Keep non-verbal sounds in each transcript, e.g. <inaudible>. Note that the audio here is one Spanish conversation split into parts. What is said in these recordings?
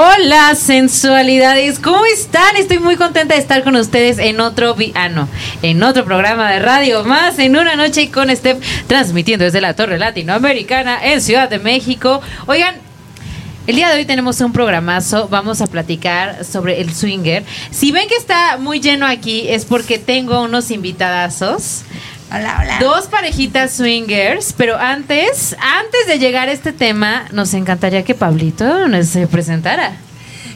Hola, sensualidades, ¿cómo están? Estoy muy contenta de estar con ustedes en otro ah, en otro programa de radio más en una noche con Steph transmitiendo desde la Torre Latinoamericana en Ciudad de México. Oigan, el día de hoy tenemos un programazo, vamos a platicar sobre el swinger. Si ven que está muy lleno aquí es porque tengo unos invitadazos. Hola, hola. Dos parejitas swingers, pero antes, antes de llegar a este tema, nos encantaría que Pablito nos se presentara.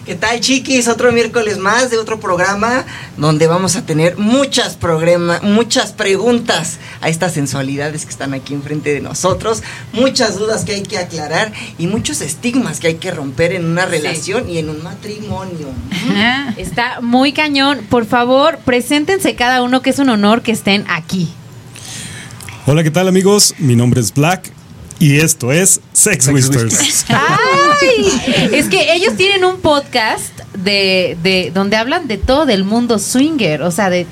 ¿Qué tal, chiquis? Otro miércoles más de otro programa donde vamos a tener muchas programa, muchas preguntas a estas sensualidades que están aquí enfrente de nosotros, muchas dudas que hay que aclarar y muchos estigmas que hay que romper en una relación y en un matrimonio. Está muy cañón. Por favor, preséntense cada uno, que es un honor que estén aquí. Hola, ¿qué tal amigos? Mi nombre es Black y esto es Sex, Whispers. ¡Ay! Es que ellos tienen un podcast de, de donde hablan de todo del mundo swinger, o sea, de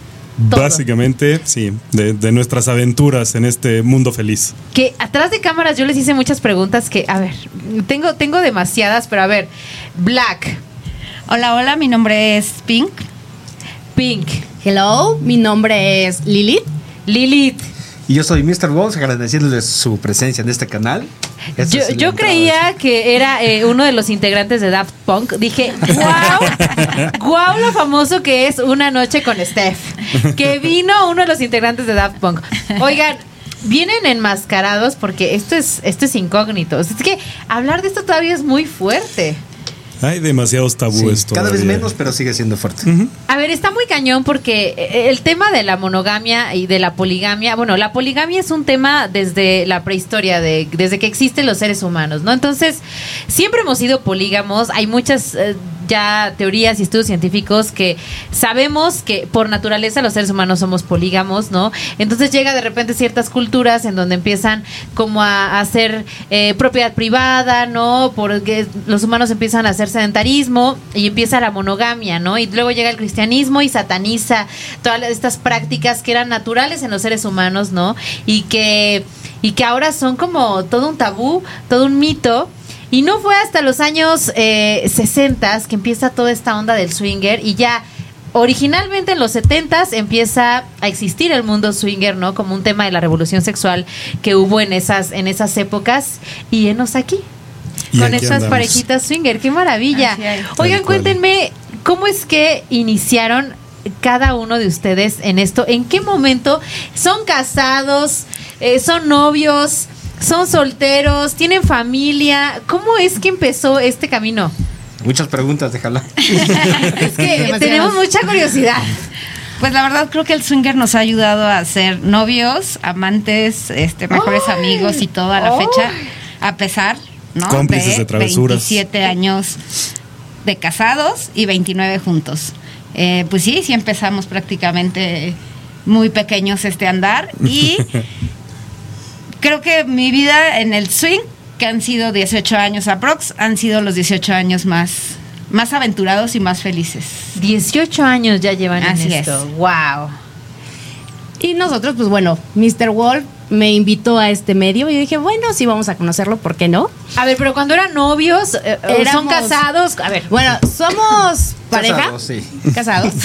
todo. Básicamente, sí, de, de nuestras aventuras en este mundo feliz. Que atrás de cámaras yo les hice muchas preguntas que, a ver, tengo, tengo demasiadas, pero a ver, Black, Hola, hola, mi nombre es Pink. Pink, Hello, mi nombre es Lilith. Lilith. Y yo soy Mr. Walls, agradeciéndoles su presencia en este canal. Esta Yo, es yo creía que era eh, uno de los integrantes de Daft Punk. Dije, wow, wow <laughs> lo famoso que es Una Noche con Steph. Que vino uno de los integrantes de Daft Punk. Oigan, vienen enmascarados porque esto es, esto es incógnito. Es que hablar de esto todavía es muy fuerte. Hay demasiados Sí, tabúes cada vez menos, pero sigue siendo fuerte. A ver, está muy cañón porque eh, el tema de la monogamia y de la poligamia, bueno, la poligamia es un tema desde la prehistoria, de, desde que existen los seres humanos, ¿no? Entonces, siempre hemos sido polígamos, hay muchas eh, ya teorías y estudios científicos que sabemos que por naturaleza los seres humanos somos polígamos, ¿no? Entonces llega de repente ciertas culturas en donde empiezan como a, hacer eh, propiedad privada, ¿no? Porque los humanos empiezan a hacer sedentarismo y empieza la monogamia, ¿no? Y luego llega el cristianismo y sataniza todas estas prácticas que eran naturales en los seres humanos, ¿no? Y que, y que ahora son como todo un tabú, todo un mito. Y no fue hasta los años eh, 60 que empieza toda esta onda del swinger y ya originalmente en los 70 empieza a existir el mundo swinger, ¿no? Como un tema de la revolución sexual que hubo en esas en esas épocas y enos aquí Y con aquí andamos. parejitas swinger, qué maravilla. Oigan, cuéntenme cómo es que iniciaron cada uno de ustedes en esto, en qué momento son casados, Eh, son novios, son solteros, tienen familia, ¿cómo es que empezó este camino? Muchas preguntas, déjala. <laughs> Es que tenemos mucha curiosidad. Pues la verdad creo que el swinger nos ha ayudado a ser novios, amantes, este, mejores ¡Ay! amigos y todo a la ¡Ay! fecha, a pesar, ¿no? Cómplices de travesuras. 27 años de casados y 29 juntos. Eh, pues sí, sí empezamos prácticamente muy pequeños este andar y <laughs> creo que mi vida en el swing, que han sido 18 años aprox, han sido los 18 años más, más aventurados y más felices. 18 años ya llevan Así en es. esto. Wow. Y nosotros, pues bueno, Mr. Wolf me invitó a este medio y yo dije, bueno, sí vamos a conocerlo, ¿por qué no? A ver, pero cuando eran novios, eh, eh, son casados, a ver, Bueno, somos pareja. Casados, sí. Casados. <laughs>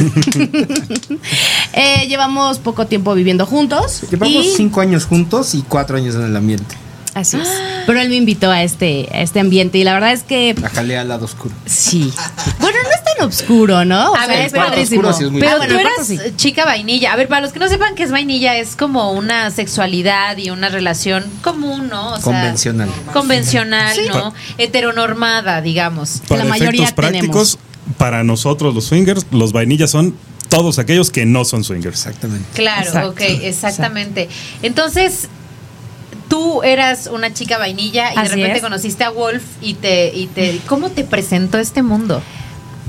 Eh, llevamos poco tiempo viviendo juntos. Llevamos y- cinco años juntos y cuatro años en el ambiente. Así es. Pero él me invitó a este, a este ambiente y la verdad es que La jalea al lado oscuro. sí. Bueno, no tan oscuro, ¿no? O A sea, ver, es padrísimo. sí es muy Pero Ah, bueno, tú eras sí. chica vainilla. A ver, para los que no sepan qué es vainilla, es como una sexualidad y una relación común, ¿no? O sea, Convencional. Convencional, Sí. ¿no? Heteronormada, digamos. Para la mayoría efectos prácticos, para nosotros los swingers, los vainillas son todos aquellos que no son swingers. Exactamente. Claro, Exacto. ok, exactamente. Entonces, tú eras una chica vainilla y Así de repente es. conociste a Wolf y te, y te, ¿cómo te presentó este mundo?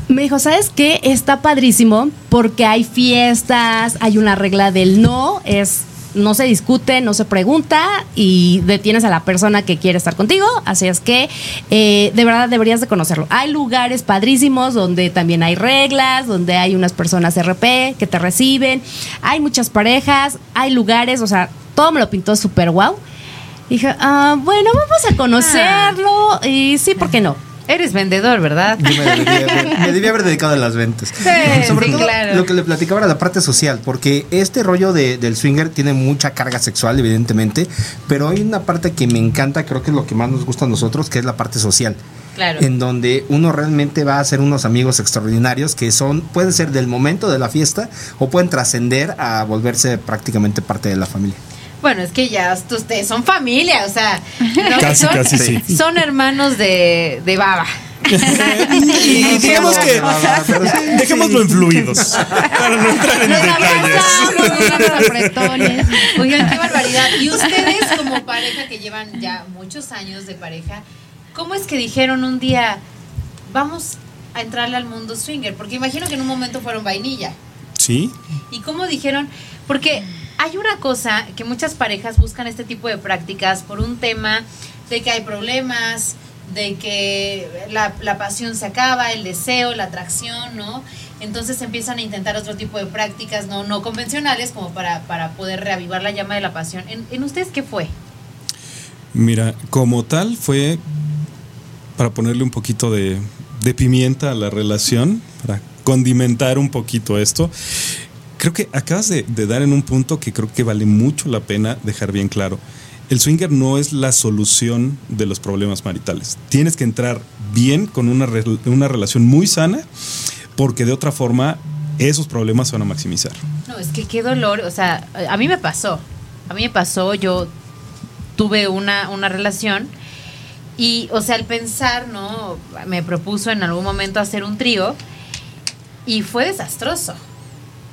Me dijo, ¿sabes qué? Está padrísimo porque hay fiestas, hay una regla del no, es no se discute, no se pregunta y detienes a la persona que quiere estar contigo. Así es que eh, de verdad deberías de conocerlo. Hay lugares padrísimos donde también hay reglas, donde hay unas personas RP que te reciben, hay muchas parejas, hay lugares, o sea, todo me lo pintó súper guau. Dije, ah, bueno, vamos a conocerlo y sí, ¿por qué no? Eres vendedor, ¿verdad? Yo me debía, haber- me <laughs> debía haber dedicado a las ventas. Sobre sí, todo claro. lo que le platicaba era la parte social, porque este rollo de- del swinger tiene mucha carga sexual, evidentemente, pero hay una parte que me encanta, creo que es lo que más nos gusta a nosotros, que es la parte social. Claro. En donde uno realmente va a hacer unos amigos extraordinarios que son, pueden ser del momento de la fiesta o pueden trascender a volverse prácticamente parte de la familia. Bueno, es que ya ustedes son familia, o sea, no, Casi, son, casi sí. son hermanos de, de baba. Y digamos que dejémoslo en fluidos para no entrar en detalles. Oigan, qué barbaridad. Y ustedes como pareja que llevan ya muchos años de pareja, ¿cómo es que dijeron un día, vamos a entrarle al mundo swinger? Porque imagino que en un momento fueron vainilla. Sí, ¿Y cómo dijeron? Porque hay una cosa que muchas parejas buscan este tipo de prácticas por un tema de que hay problemas, de que la, la pasión se acaba, el deseo, la atracción, ¿no? Entonces empiezan a intentar otro tipo de prácticas no, no convencionales como para, para poder reavivar la llama de la pasión. ¿En, ustedes qué fue? Mira, como tal fue para ponerle un poquito de, de pimienta a la relación, para condimentar un poquito esto. Creo que acabas de, dar en un punto que creo que vale mucho la pena dejar bien claro. El swinger no es la solución de los problemas maritales. Tienes que entrar bien con una, una relación muy sana, porque de otra forma esos problemas se van a maximizar. No, es que qué dolor, o sea, a mí me pasó, a mí me pasó, yo tuve una, una relación y, o sea, al pensar, ¿no? Me propuso en algún momento hacer un trío y fue desastroso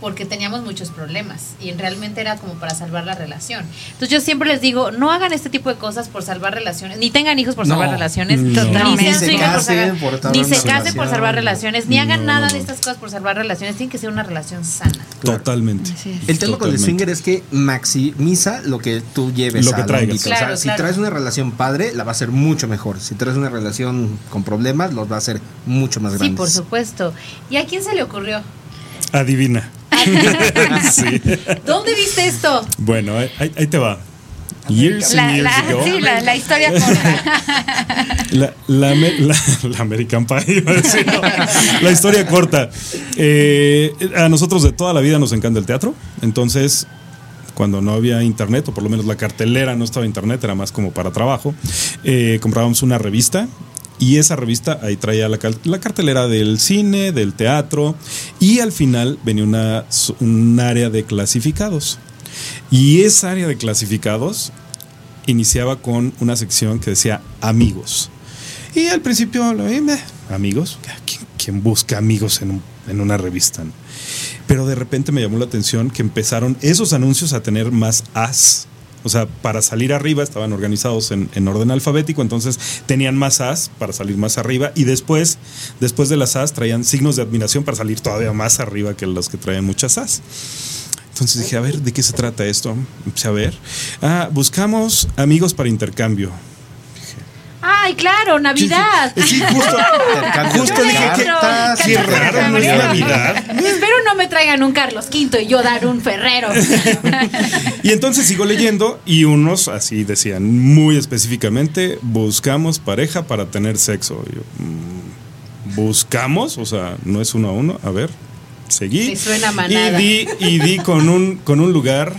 porque teníamos muchos problemas y realmente era como para salvar la relación. Entonces yo siempre les digo, no hagan este tipo de cosas por salvar relaciones, ni tengan hijos por No, salvar relaciones, no. ni sean Se por salvar- por salvar ni una se casen por salvar relaciones, ni hagan No, nada de estas cosas por salvar relaciones, tiene que ser una relación sana. Totalmente. El tema con el swinger es que maximiza lo que tú lleves Lo que traigas. ámbito. Claro, o sea, si traes una relación padre, la va a hacer mucho mejor. Si traes una relación con problemas, los va a hacer mucho más Sí, grandes. por supuesto. ¿Y a quién se le ocurrió? Adivina. <laughs> sí. ¿Dónde viste esto? Bueno, ahí, te va. Years La, and years la- ago. sí, la, la historia corta. <laughs> La, la, Ame- la- la American Pie, iba a decir, no. La historia corta. Eh, a nosotros de toda la vida nos encanta el teatro. Entonces, cuando no había internet, o por lo menos la cartelera no estaba internet, era más como para trabajo, eh, comprábamos una revista. Y esa revista ahí traía la, la cartelera del cine, del teatro, y al final venía una, un área de clasificados. Y esa área de clasificados iniciaba con una sección que decía amigos. Y al principio, meh, amigos, ¿quién, quién busca amigos en, en una revista? Pero de repente me llamó la atención que empezaron esos anuncios a tener más as. O sea, para salir arriba estaban organizados en, en orden alfabético, entonces tenían más as para salir más arriba y después, después de las as, traían signos de admiración para salir todavía más arriba que los que traían muchas as. Entonces dije, a ver, ¿de qué se trata esto? A ver. Ah, buscamos amigos para intercambio. Ay, claro, Navidad. Sí, justo, <laughs> justo dije, ¿qué, cartas, qué raro, no es Navidad. Espero no me traigan un Carlos V y yo dar un Ferrero. Y entonces sigo leyendo y unos así decían muy específicamente, buscamos pareja para tener sexo. Yo, mm, ¿buscamos? O sea, no es uno a uno. A ver, seguí. Me suena manada. Y di, y di con, un, con un lugar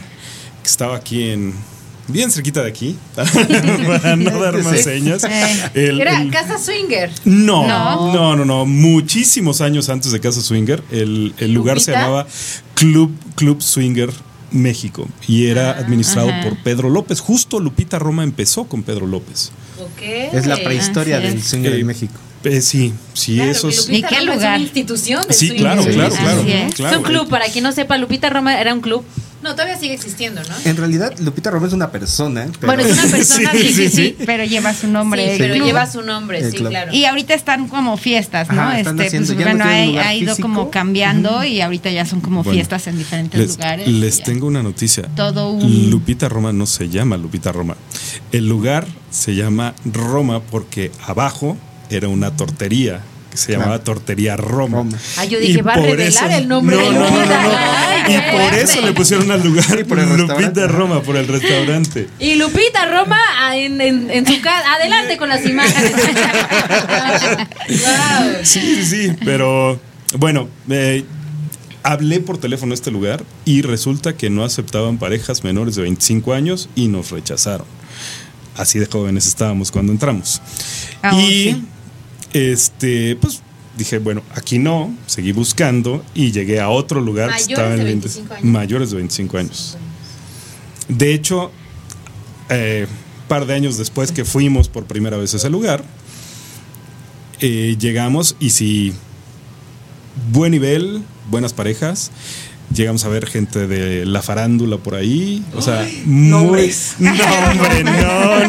que estaba aquí en, bien cerquita de aquí, <laughs> para no dar más señas. El- Era el- Casa Swinger. no, No. no, no, no, Muchísimos años antes de Casa Swinger, el, el lugar se llamaba Club, Club Swinger México y era Ah, administrado ajá. por Pedro López. Justo Lupita Roma empezó con Pedro López. Ok. Es la prehistoria del swinger Eh, en México. Eh, sí, sí, Claro, eso es. Lupita ¿Y qué Roma Es lugar? una institución de Sí, claro, Sí, claro, claro, claro. Es un club, para quien no sepa, Lupita Roma era un club. No, todavía sigue existiendo, ¿no? En realidad, Lupita Roma es una persona. pero- Bueno, es una <laughs> persona, Sí, sí, sí. Pero lleva su nombre. Sí, pero club. lleva su nombre, El sí, club. claro. Y ahorita están como fiestas, ¿no? Ajá, están este, haciendo- pues, ya no bueno, ha, lugar ha ido físico. como cambiando y ahorita ya son como Bueno, fiestas en diferentes Les, lugares. les tengo una noticia. Todo un- Lupita Roma no se llama Lupita Roma. El lugar se llama Roma porque abajo era una tortería que se llamaba Claro. Tortería Roma. Roma. Ah, yo dije, Y va a por revelar el nombre no, de no, no, no, Lupita. no. Ay, Y por eso le pusieron al lugar Sí, por el Lupita restaurante. Roma, por el restaurante. Y Lupita Roma ah, en, en, en su casa. Adelante con las imágenes. wow. <laughs> Sí, sí, sí, pero bueno, eh, hablé por teléfono a este lugar y resulta que no aceptaban parejas menores de 25 años y nos rechazaron. Así de jóvenes estábamos cuando entramos. Ah, y sí. Este, pues dije, bueno, aquí no, seguí buscando y llegué a otro lugar Mayores que estaba en de el 25 años. mayores de 25 años. De hecho, eh, par de años después que fuimos por primera vez a ese lugar, eh, llegamos y si buen nivel, buenas parejas. Llegamos a ver gente de la farándula por ahí. O sea, muy. nombres. <laughs> No, hombre, no,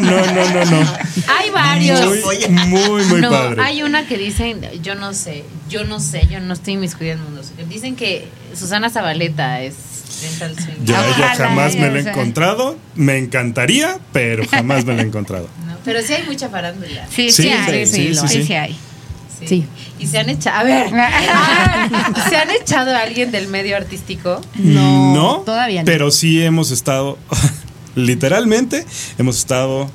no, no, no, no. Hay varios. Muy, muy, muy no, padre. hay una que dicen, yo no sé, yo no sé, yo no estoy inmiscuida en el mundo. Dicen que Susana Zabaleta es swing. Ojalá, jamás me la he encontrado. Me encantaría, pero jamás me la he encontrado. <laughs> No, pero sí hay mucha farándula. Sí, Sí, sí, hay. sí, Sí, sí, sí, sí. sí hay. Sí. Y se han echado, a ver, ah, ¿se han echado a alguien del medio artístico? No, todavía no. Pero sí hemos estado, <laughs> literalmente, hemos estado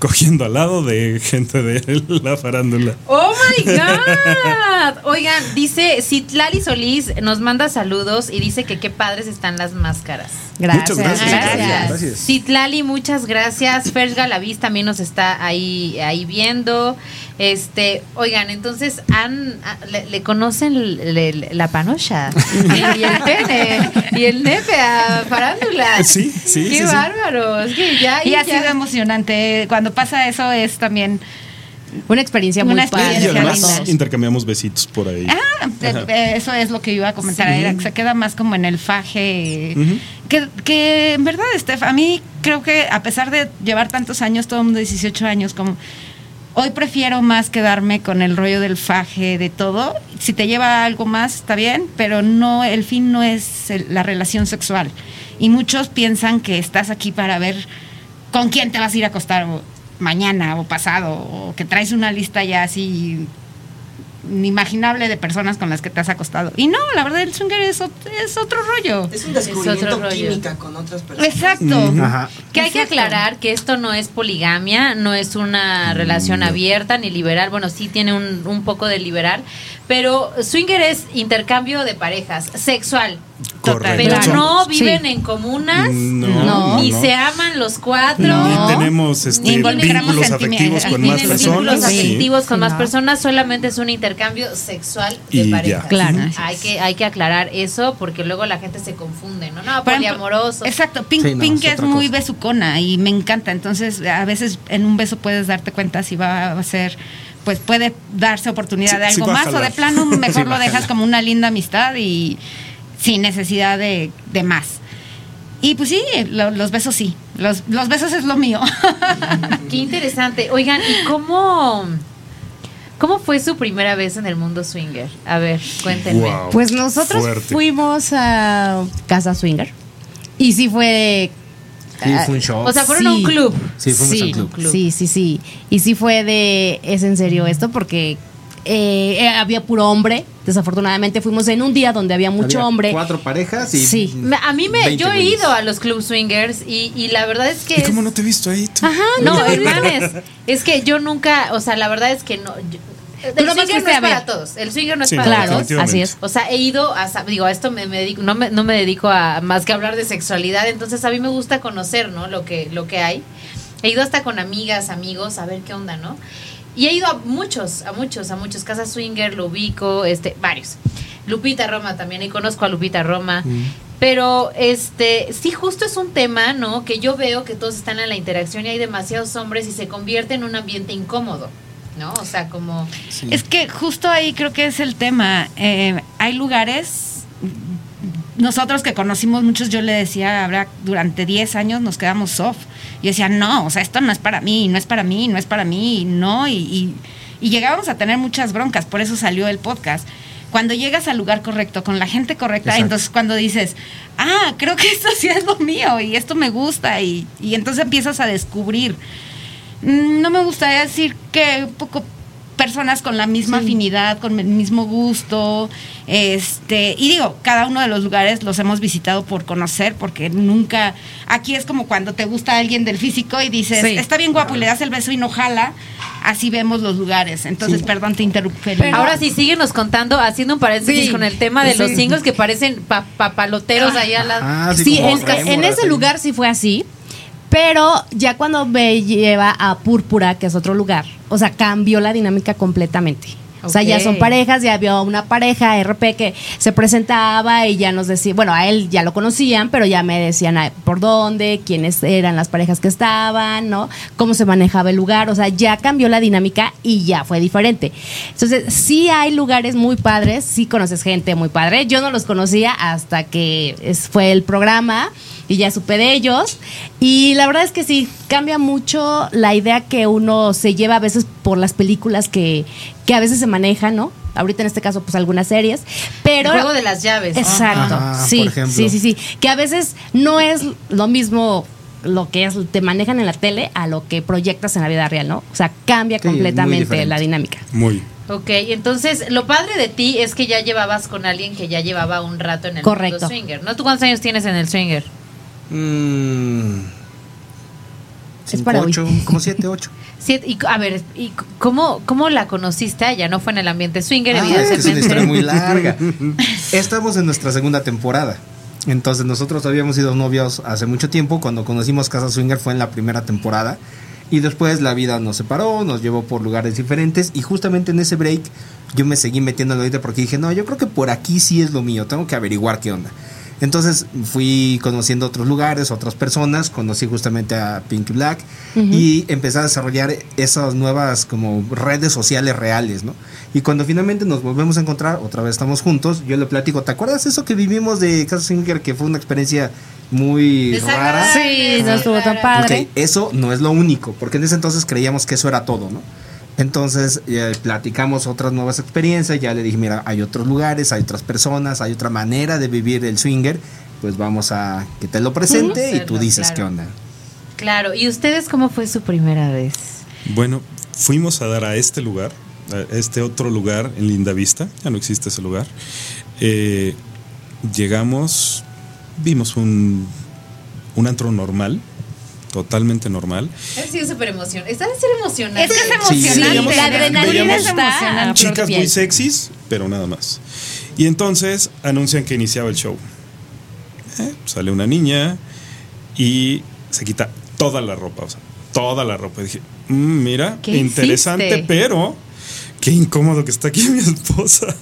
cogiendo al lado de gente de <laughs> la farándula. Oh my God. Oigan, dice Citlali Solís nos manda saludos y dice que qué padres están las máscaras. Gracias. Muchas gracias, Gracias. Gracias. Citlali, muchas gracias. Ferg Galaviz también nos está ahí, ahí viendo. Este, oigan, entonces han, a- le, le conocen le- la panocha <laughs> y el pene y el nepe a farándula. Sí, sí, Qué sí, sí. bárbaros. que ya, Y ha ya- sido emocionante. Cuando pasa eso es también. Una experiencia muy Una padre. Y experiencia además intercambiamos besitos por ahí. Ah, eh, eh, eso es lo que iba a comentar. era que se queda más como en el faje. Ujú. que, que en verdad, Steph, a mí creo que a pesar de llevar tantos años, todo el mundo 18 años, como hoy prefiero más quedarme con el rollo del faje, de todo. Si te lleva a algo más, está bien, pero no, el fin no es el- la relación sexual. Y muchos piensan que estás aquí para ver con quién te vas a ir a acostar mañana o pasado, o que traes una lista ya así inimaginable de personas con las que te has acostado. Y no, la verdad el swinger es, ot- es otro rollo. Es un descubrimiento otro rollo. química con otras personas. Exacto. Ajá. Que hay que aclarar que esto no es poligamia, no es una relación abierta ni liberal. Bueno, sí tiene un, un poco de liberal, pero swinger es intercambio de parejas, sexual. Correcto. Pero no viven Sí. en comunas, No, ni no. se aman los cuatro. Ni tenemos este, Ni involucramos vínculos afectivos con más tienen personas. sí. afectivos con Sí, más personas, solamente es un intercambio sexual de Y ya. parejas. Claro. Hay que, hay que aclarar eso porque luego la gente se confunde, ¿no? No, poliamoroso. Exacto, Pink, Sí, no, Pink es muy cosa. besucona y me encanta. Entonces, a veces en un beso puedes darte cuenta si va a ser, pues puede darse oportunidad Sí, de algo más o de plano <laughs> mejor lo dejas como una linda amistad y sin necesidad de, de más. Y pues sí, lo- los besos sí. Los, los besos es lo mío. <laughs> Qué interesante. Oigan, ¿y cómo, cómo fue su primera vez en el mundo swinger? A ver, cuéntenme. Wow. Pues nosotros Fuerte. fuimos a Casa Swinger. Y sí fue. Sí, fue un show. O sea, fueron a un club. Sí, fuimos sí, club. club. Sí, sí, sí. Y sí fue de. ¿Es en serio esto? Porque eh, eh, había puro hombre. Desafortunadamente fuimos en un día donde había mucho Había hombre. Cuatro parejas y. Sí. Me- A mí me, 20 yo he ido a los club swingers y, y la verdad es que ¿Y cómo es- no te he visto ahí? tú? Ajá, No, no, hermanes, es que yo nunca, o sea, la verdad es que no. yo- El swinger no es para todos. El swinger no es Sí, para Claro, todos. definitivamente. así es. O sea, he ido a, digo, a esto me, me dedico, no me, no me dedico a más que hablar de sexualidad, entonces a mí me gusta conocer, ¿no? Lo que, lo que hay. He ido hasta con amigas, amigos, a ver qué onda, ¿no? Y he ido a muchos, a muchos, a muchos. Casa Swinger, lo ubico, este, varios. Lupita Roma también, y conozco a Lupita Roma. Pero, este, sí, justo es un tema, ¿no? Que yo veo que todos están en la interacción y hay demasiados hombres y se convierte en un ambiente incómodo, ¿no? O sea, como... Es que justo ahí creo que es el tema. Eh, hay lugares, nosotros que conocimos muchos, yo le decía, habrá durante 10 años nos quedamos soft. Yo decía, no, o sea, esto no es para mí, no es para mí, no es para mí, no. Y, y, y llegábamos a tener muchas broncas, por eso salió el podcast. Cuando llegas al lugar correcto, con la gente correcta, Exacto. entonces cuando dices, ah, creo que esto sí es lo mío y esto me gusta, y, y entonces empiezas a descubrir. Mm, No me gustaría decir que un poco personas con la misma afinidad, con el mismo gusto, este, y digo, cada uno de los lugares los hemos visitado por conocer, porque nunca, aquí es como cuando te gusta alguien del físico y dices, Sí. está bien guapo y le das el beso y no jala, así vemos los lugares. Entonces, perdón, te interrumpí. Ahora sí, síguenos contando, haciendo un paréntesis Sí, con el tema de los singles que parecen pa- papaloteros allá al lado. Ah, Sí, como en, en ese lugar sí fue así. Pero ya cuando me lleva a Púrpura, que es otro lugar, o sea, cambió la dinámica completamente. O sea, ya son parejas, ya había una pareja RP que se presentaba y ya nos decía, bueno, a él ya lo conocían, pero ya me decían por dónde, quiénes eran las parejas que estaban, ¿no? Cómo se manejaba el lugar, o sea, ya cambió la dinámica y ya fue diferente. Entonces, sí hay lugares muy padres, sí conoces gente muy padre. Yo no los conocía hasta que fue el programa y ya supe de ellos. Y la verdad es que sí, cambia mucho la idea que uno se lleva a veces por las películas que, que a veces se manejan, ¿no? Ahorita en este caso, pues algunas series. Pero. El juego de las llaves. ¿no? Exacto. Ajá, sí, por ejemplo. sí, sí, sí. Que a veces no es lo mismo lo que es, te manejan en la tele a lo que proyectas en la vida real, ¿no? O sea, cambia Sí, completamente la dinámica. Muy. Ok, entonces lo padre de ti es que ya llevabas con alguien que ya llevaba un rato en el Correcto. mundo swinger, ¿no? ¿Tú cuántos años tienes en el swinger? Mm, Es para hoy. ocho, como siete, ocho. <laughs> Siete- y, a ver, ¿y cómo, cómo la conociste a ella? No fue en el ambiente swinger, Ah, es que es una evidentemente. historia muy larga. <laughs> Estamos en nuestra segunda temporada. Entonces nosotros habíamos sido novios hace mucho tiempo. Cuando conocimos Casa Swinger fue en la primera temporada. Y después la vida nos separó, nos llevó por lugares diferentes. Y justamente en ese break yo me seguí metiendo en la vida porque dije, no, yo creo que por aquí sí es lo mío. Tengo que averiguar qué onda. Entonces fui conociendo otros lugares, otras personas, conocí justamente a Pinky Black y empecé a desarrollar esas nuevas como redes sociales reales, ¿no? Y cuando finalmente nos volvemos a encontrar, otra vez estamos juntos, yo le platico, ¿te acuerdas eso que vivimos de Casa Singer que fue una experiencia muy rara? Sí, no estuvo tan padre. Ok, eso no es lo único, porque en ese entonces creíamos que eso era todo, ¿no? Entonces eh, platicamos otras nuevas experiencias, ya le dije, mira, hay otros lugares, hay otras personas, hay otra manera de vivir el swinger, pues vamos a que te lo presente y tú dices claro. qué onda. Claro, ¿y ustedes cómo fue su primera vez? Bueno, fuimos a dar a este lugar, a este otro lugar en Linda Vista, ya no existe ese lugar. Eh, llegamos, vimos un, un antro normal, totalmente normal. Ha sido súper emocionante. Está de ser emocionante. Es que es Sí, emocionante. la adrenalina está de Chicas muy sexys, pero nada más. Y entonces anuncian que iniciaba el show. Eh, sale una niña y se quita toda la ropa, o sea, toda la ropa. dije, "Mm, mira, ¿Qué interesante, hiciste? pero qué incómodo que está aquí <laughs> mi esposa.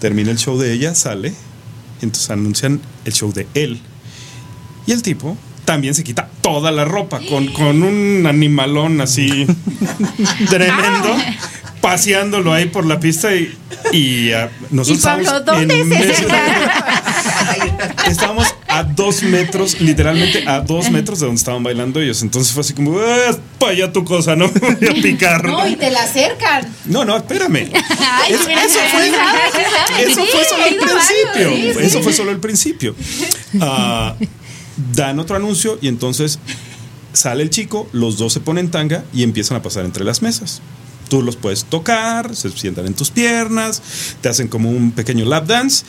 Termina el show de ella, sale, y entonces anuncian el show de él. Y el tipo también se quita toda la ropa con, con un animalón así <laughs> tremendo, paseándolo ahí por la pista y, y ah, nosotros Y Pablo, ¿dónde en es medio- <laughs> Estábamos a dos metros, literalmente a dos metros de donde estaban bailando ellos. Entonces fue así como, "Ah, pa' allá tu cosa, no me <laughs> voy a picar. No, y te la acercan. No, no, espérame. Ay, Eso- mira, eso fue, eso fue solo el principio. Eso fue solo el principio. Ah, dan otro anuncio y entonces sale el chico, los dos se ponen tanga y empiezan a pasar entre las mesas. Tú los puedes tocar, se sientan en tus piernas, te hacen como un pequeño lap dance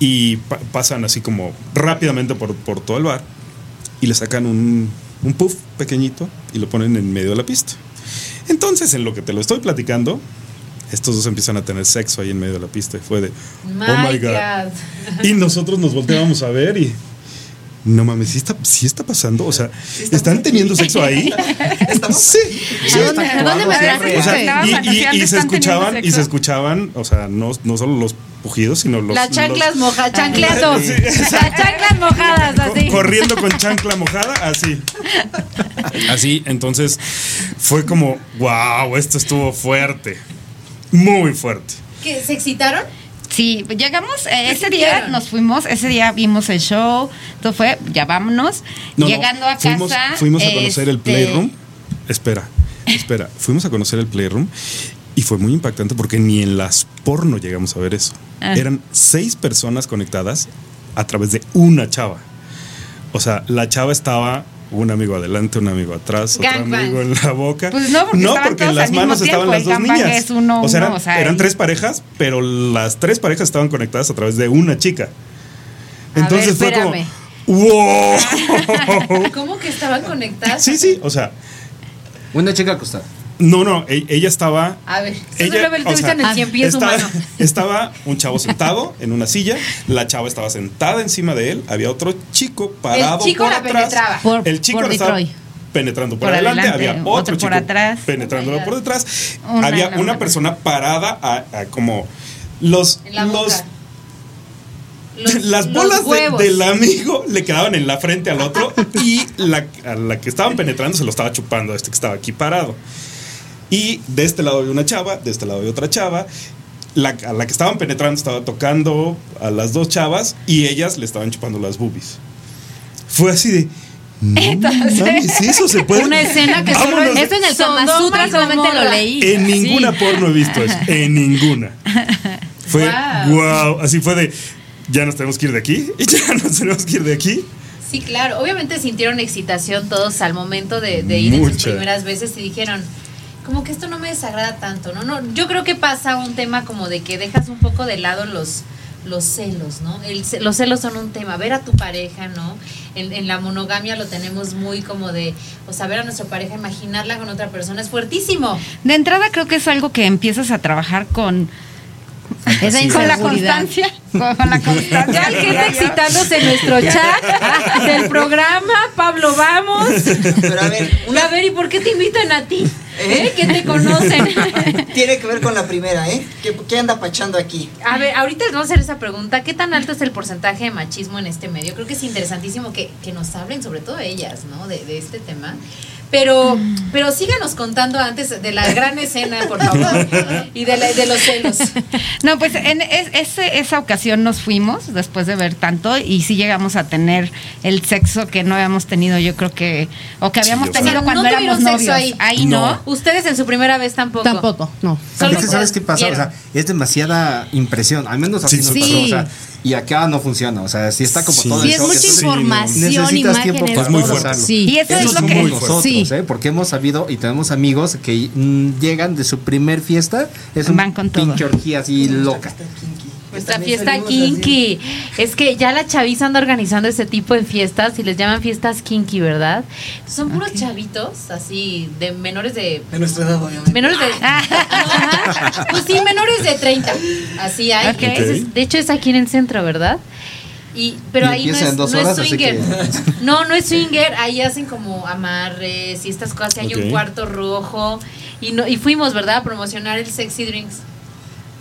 y pa- pasan así como rápidamente por, por todo el bar y le sacan un, un puff pequeñito y lo ponen en medio de la pista. Entonces, en lo que te lo estoy platicando, estos dos empiezan a tener sexo ahí en medio de la pista. Y fue de, My oh my God. God. Y nosotros nos volteábamos a ver y. No mames, ¿sí está, sí está pasando? O sea, ¿están teniendo sexo ahí? <laughs> Sí. sí. ¿A dónde, ¿a dónde me? O sea, Estaba y- y, se escuchaban, y se escuchaban, o sea, no, no solo los pujidos, sino los. Las chanclas los- mojadas, chancleatos. <laughs> Sí, Las chanclas mojadas, así. corriendo con chancla mojada, así. Así, entonces fue como, wow, esto estuvo fuerte. Muy fuerte. ¿Qué, ¿Se excitaron? Sí, llegamos, eh, ¿Qué ese día nos fuimos, ese día vimos el show, todo fue, ya vámonos. No, no, Llegando a fuimos, casa. Fuimos a conocer el este, Playroom. Espera, espera. Fuimos a conocer el Playroom y fue muy impactante porque ni en las porno llegamos a ver eso. Ah. Eran seis personas conectadas a través de una chava. O sea, la chava estaba un amigo adelante, un amigo atrás, otro amigo en la boca. Pues no, porque estaban porque en las manos estaban las dos niñas. es uno, o sea, eran, uno, o sea, eran y- tres parejas, pero las tres parejas estaban conectadas a través de una chica. A Entonces ver, fue como. ¡Wow! <laughs> ¿Cómo que estaban conectadas? Sí, sí, o sea, Una chica acostada. No, no, e- ella estaba. A ver, eso Ella, lo o sea, en el cien pies estaba, humano. <laughs> estaba un chavo sentado en una silla, la chava estaba sentada encima de él, había otro chico parado chico por la atrás. penetraba. Por- el chico por la estaba penetrando por, Por adelante, adelante, había otro otro, por chico atrás. penetrándolo Oh por detrás, Una había una persona parada a, a como los En la los boca. Los- <laughs> las bolas de- del amigo le quedaban en la frente al otro <laughs> y la, a la que estaban penetrando se lo estaba chupando a este que estaba aquí parado. Y de este lado había una chava, de este lado había otra chava. La, a la que estaban penetrando estaba tocando a las dos chavas y ellas le estaban chupando las boobies. Fue así de. No mames, eso se puede. Una escena que solo. Eso en el Kama Sutra solamente lo leí. En ninguna porno he visto eso. En ninguna. <laughs> Fue Wow. wow. Así fue de. Ya nos tenemos que ir de aquí. <laughs> Ya nos tenemos que ir de aquí. Sí, claro. Obviamente sintieron excitación todos al momento de, de ir en sus primeras veces y dijeron, como que esto no me desagrada tanto, ¿no? no Yo creo que pasa un tema como de que dejas un poco de lado los los celos, ¿no? El los celos son un tema. Ver a tu pareja, ¿no? En, en la monogamia lo tenemos muy como de, o sea, ver a nuestra pareja, imaginarla con otra persona es fuertísimo. De entrada creo que es algo que empiezas a trabajar con, Esa con la inseguridad. constancia. Con, la constancia. Ya hay gente excitándose en nuestro chat del programa. Pablo, vamos. Pero a ver, una A ver, ¿y por qué te invitan a ti? ¿Eh? ¿Eh? Que te conocen. <laughs> tiene que ver con la primera, ¿eh? ¿Qué, qué anda pachando aquí? A ver, ahorita les vamos a hacer esa pregunta. ¿Qué tan alto es el porcentaje de machismo en este medio? Creo que es interesantísimo que, que nos hablen, sobre todo ellas, ¿no? De, de este tema. Pero, pero síganos contando antes de la gran escena, por favor. <laughs> Y de, la- de los celos. No, pues en es- ese- esa ocasión nos fuimos después de ver tanto y sí llegamos a tener el sexo que no habíamos tenido, yo creo que, o que habíamos o sea, tenido no cuando éramos novios. ahí. Ahí, no. No. Ustedes en su primera vez tampoco. Tampoco, no. Solo Es que ¿Sabes qué pasa? O sea, es demasiada impresión. Al menos así Sí, nos sí. pasó. O sea, y acá no funciona. O sea, si está como Sí. todo Sí, el es show, mucha información, necesitas tiempo imágenes. para Es muy fuerte. Sí. Y eso es Eso lo somos que- nosotros, Sí. ¿eh? Porque hemos sabido y tenemos amigos que mm, llegan de su primer fiesta, es un Van con todo. pinche orgía así loca. Nuestra fiesta así. kinky. Es que ya la chaviza anda organizando ese tipo de fiestas y les llaman fiestas kinky, ¿verdad? Son puros chavitos, así, de menores de. De nuestra edad, obviamente. Menores de. <laughs> Ajá. Pues sí, menores de 30. Así hay. Ok. Entonces, de hecho, es aquí en el centro, ¿verdad? Y, pero Y ahí no es, en dos no horas, swinger. que- No, no es swinger. Ahí hacen como amarres y estas cosas. y Hay un cuarto rojo. Y, no, y fuimos, ¿verdad? A promocionar el Sexy Drinks.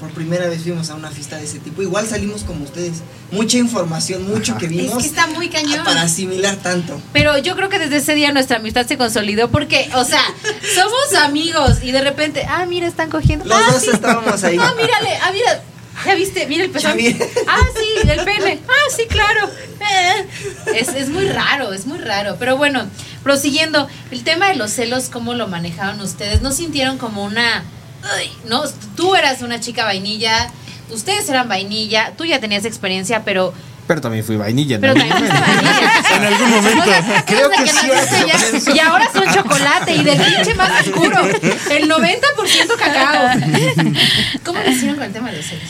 Por primera vez fuimos a una fiesta de ese tipo. Igual salimos como ustedes. Mucha información, mucho que vimos. Es que está muy cañón. Para asimilar tanto. Pero yo creo que desde ese día nuestra amistad se consolidó porque, o sea, <laughs> somos amigos y de repente, ah, mira, están cogiendo. Los ah, dos sí. estábamos ahí. Ah, mírale, ah, mira. ¿Ya viste? Mira el pezón. Ah, sí, el pene. Ah, sí, claro. Eh, Es, es muy raro, es muy raro. Pero bueno, prosiguiendo, el tema de los celos, ¿cómo lo manejaron ustedes? ¿No sintieron como una... Ay, no, tú eras una chica vainilla, ustedes eran vainilla, tú ya tenías experiencia, pero... Pero también fui vainilla. Pero también vainilla. <laughs> En algún momento. Creo que sí, ya- Y ahora son chocolate y del pinche más oscuro. El 90% cacao. ¿Cómo lo hicieron con el tema de los celos?